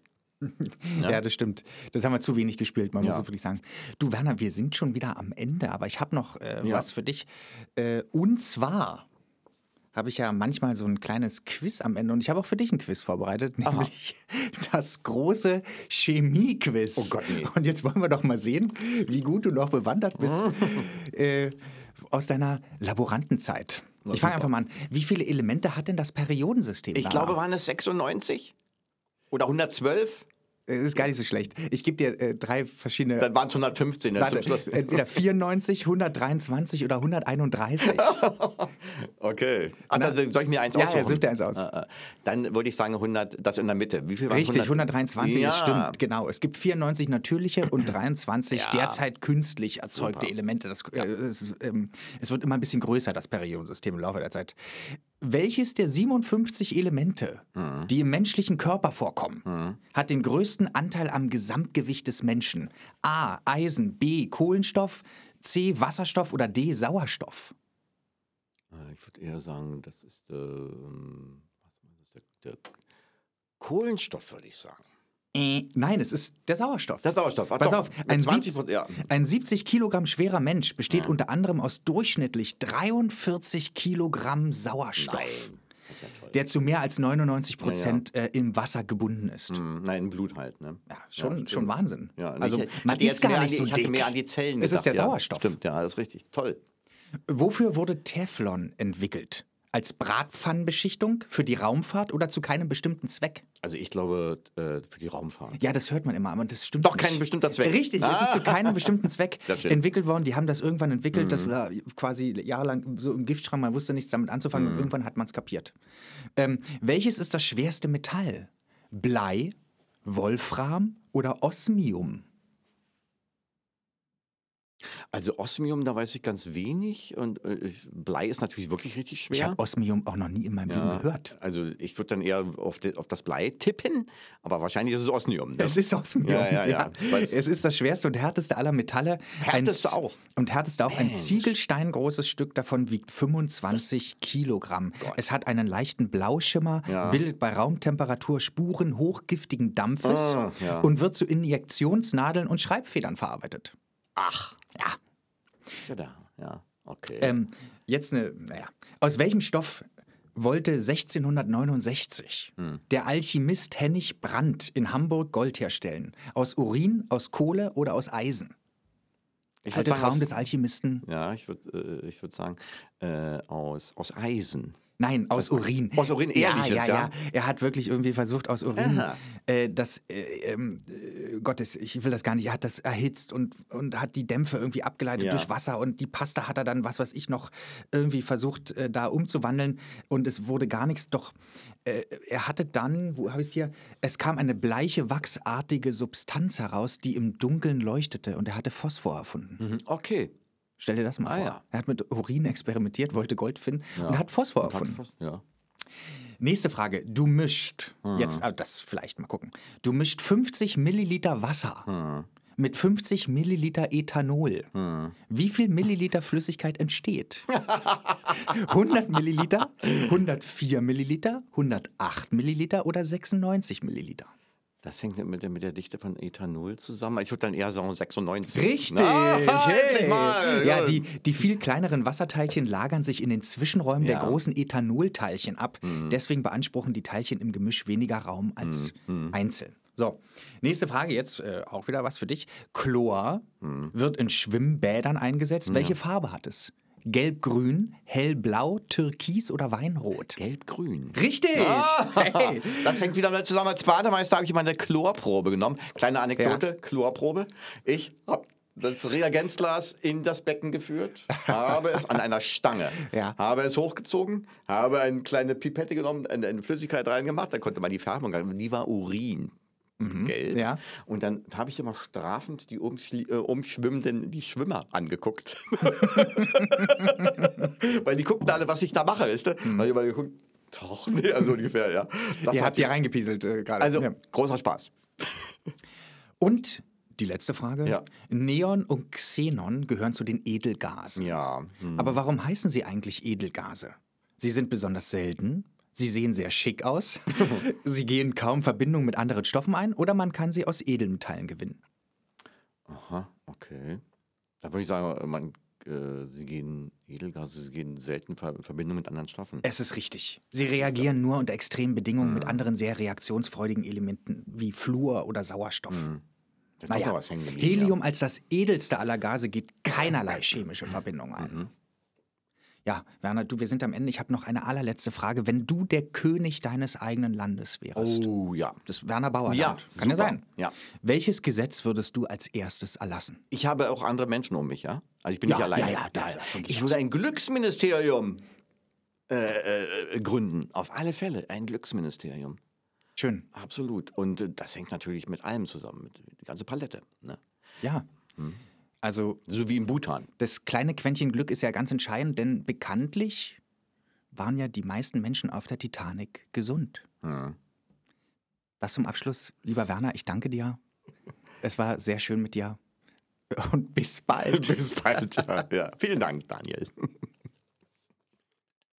Ja. ja. das stimmt. Das haben wir zu wenig gespielt, man ja. muss es wirklich sagen. Du, Werner, wir sind schon wieder am Ende, aber ich habe noch äh, ja. was für dich. Äh, und zwar habe ich ja manchmal so ein kleines Quiz am Ende und ich habe auch für dich ein Quiz vorbereitet, nämlich Aha. das große Chemie-Quiz. Oh Gott, nee. Und jetzt wollen wir doch mal sehen, wie gut du noch bewandert bist äh, aus deiner Laborantenzeit. ich fange einfach mal an. Wie viele Elemente hat denn das Periodensystem? Ich glaube, waren es 96 oder 112? Das ist gar nicht so schlecht. Ich gebe dir äh, drei verschiedene. Dann waren es 115 warte, zum Schluss. Entweder 94, 123 oder 131. okay. Ach, dann soll ich mir eins ja, aussuchen? Ja, such dir eins aus. Ah, ah. Dann würde ich sagen 100, das in der Mitte. Wie viel waren Richtig, 100? 123, ja. das stimmt, genau. Es gibt 94 natürliche und 23 ja. derzeit künstlich erzeugte Super. Elemente. Das, äh, es, ähm, es, wird immer ein bisschen größer, das Periodensystem im Laufe der Zeit. Welches der 57 Elemente, mhm. die im menschlichen Körper vorkommen, mhm. hat den größten Anteil am Gesamtgewicht des Menschen? A. Eisen, B. Kohlenstoff, C. Wasserstoff oder D. Sauerstoff? Äh, ich würde eher sagen, das ist, äh, der, der Kohlenstoff, würde ich sagen. Äh, nein, es ist der Sauerstoff. Der Sauerstoff. Ach Pass doch, auf, ein, 20, 70, ja. ein 70 Kilogramm schwerer Mensch besteht ja. unter anderem aus durchschnittlich 43 Kilogramm Sauerstoff. Nein. Ja der zu mehr als 99 Prozent ja, ja. äh, im Wasser gebunden ist. Mm, nein, im Blut halt. Ne? Ja, schon, schon Wahnsinn. Ja, also, ich, man ist gar nicht so dick. Mehr an die Zellen Es gedacht, ist der Sauerstoff. Stimmt, ja, das ist richtig. Toll. Wofür wurde Teflon entwickelt? Als Bratpfannenbeschichtung für die Raumfahrt oder zu keinem bestimmten Zweck? Also ich glaube äh, für die Raumfahrt. Ja, das hört man immer, aber das stimmt Doch nicht. kein bestimmter Zweck. Richtig, ah. es ist zu keinem bestimmten Zweck entwickelt worden. Die haben das irgendwann entwickelt, mhm. das war quasi jahrelang so im Giftschrank, man wusste nichts damit anzufangen mhm. und irgendwann hat man es kapiert. Ähm, welches ist das schwerste Metall? Blei, Wolfram oder Osmium? Also Osmium, da weiß ich ganz wenig und äh, Blei ist natürlich wirklich richtig schwer. Ich habe Osmium auch noch nie in meinem ja, Leben gehört. Also ich würde dann eher auf, de, auf, das Blei tippen, aber wahrscheinlich ist es Osmium. Ne? Es ist Osmium. Ja, ja, ja. ja. Es ist das schwerste und härteste aller Metalle. Härteste ein, auch. Und härteste auch. Mensch. Ein Ziegelsteingroßes Stück davon wiegt 25 das Kilogramm. Gott. Es hat einen leichten Blauschimmer, ja. bildet bei Raumtemperatur Spuren hochgiftigen Dampfes ah, und wird zu Injektionsnadeln und Schreibfedern verarbeitet. Ach. Ja. Ist ja da, ja. Okay. Ähm, jetzt eine, naja. Aus welchem Stoff wollte 1669 der Alchemist Hennig Brandt in Hamburg Gold herstellen. Aus Urin, aus Kohle oder aus Eisen? Ich Alter würd sagen, Traum aus- des Alchemisten. Ja, ich würde äh, ich würd sagen, äh, aus, aus Eisen. Nein, aus Urin. Aus Urin, ja, ehrlich ja, jetzt, ja, ja? Er hat wirklich irgendwie versucht, aus Urin äh, das, äh, ähm, äh, Gottes, ich will das gar nicht, er hat das erhitzt und, und hat die Dämpfe irgendwie abgeleitet Ja. durch Wasser und die Pasta hat er dann, was weiß ich, noch irgendwie versucht, äh, da umzuwandeln und es wurde gar nichts. Doch äh, er hatte dann, wo habe ich es hier? Es kam eine bleiche, wachsartige Substanz heraus, die im Dunkeln leuchtete und er hatte Phosphor erfunden. Mhm. Okay. Stell dir das mal Ah, vor. ja. Er hat mit Urin experimentiert, wollte Gold finden und hat Phosphor erfunden. Ja. Nächste Frage. Du mischt, Hm. jetzt, ah, das vielleicht mal gucken. Du mischt 50 Milliliter Wasser Hm. mit 50 Milliliter Ethanol. Wie viel Milliliter Flüssigkeit entsteht? 100 Milliliter, 104 Milliliter, 108 Milliliter oder 96 Milliliter? Das hängt mit der, mit der Dichte von Ethanol zusammen. Ich würde dann eher sagen 96. Richtig! Endlich Hey. mal. Ja, die, die viel kleineren Wasserteilchen lagern sich in den Zwischenräumen der Ja. Mhm. großen Ethanolteilchen ab. Deswegen beanspruchen die Teilchen im Gemisch weniger Raum als einzeln. So, nächste Frage jetzt äh, auch wieder was für dich. Chlor Mhm. wird in Schwimmbädern eingesetzt. Welche Farbe hat es? Gelb-grün, hellblau, türkis oder Weinrot? Gelb-grün. Richtig! Hey. Das hängt wieder zusammen. Als Bademeister habe ich meine Chlorprobe genommen. Kleine Anekdote, Chlorprobe. Ich habe das Reagenzglas in das Becken geführt, habe es an einer Stange, Ja. habe es hochgezogen, habe eine kleine Pipette genommen, eine, eine Flüssigkeit reingemacht, da konnte man die Färbung, die war Urin. Gelb. ja. Und dann habe ich immer strafend die äh, umschwimmenden, die Schwimmer angeguckt. Weil die guckten alle, was ich da mache, weißt du? Weil ich immer geguckt, doch, nee, also ungefähr, ja. Das Ihr hat habt hier reingepieselt äh, gerade. also, Ja. großer Spaß. Und die letzte Frage. Ja. Neon und Xenon gehören zu den Edelgasen. Ja. hm. Aber warum heißen sie eigentlich Edelgase? Sie sind besonders selten, sie sehen sehr schick aus, sie gehen kaum Verbindungen mit anderen Stoffen ein oder man kann sie aus Edelmetallen gewinnen. Aha, okay. Da würde ich sagen, man, äh, sie gehen, Edelgase, sie gehen selten in Verbindung mit anderen Stoffen. Es ist richtig. Sie Das reagieren nur unter extremen Bedingungen mit anderen sehr reaktionsfreudigen Elementen wie Fluor oder Sauerstoff. Noch Naja, Helium als das edelste aller Gase geht keinerlei chemische Verbindung ein. Ja, Werner, du, wir sind am Ende. Ich habe noch eine allerletzte Frage. Wenn du der König deines eigenen Landes wärst, Oh ja. das Werner Bauerland, Ja, kann super. ja sein. Ja. Welches Gesetz würdest du als erstes erlassen? Ich habe auch andere Menschen um mich, ja? Also ich bin Ja, nicht alleine. ja, ja, da- ich würde ein Glücksministerium äh, äh, gründen. Auf alle Fälle ein Glücksministerium. Schön. Absolut. Und äh, das hängt natürlich mit allem zusammen, mit der ganzen Palette. Ne? Ja. Hm. Also So wie in Bhutan. das kleine Quäntchen Glück ist ja ganz entscheidend, denn bekanntlich waren ja die meisten Menschen auf der Titanic gesund. Hm. Das zum Abschluss, lieber Werner, ich danke dir. Es war sehr schön mit dir. Und bis bald. Bis bald. ja. ja. Vielen Dank, Daniel.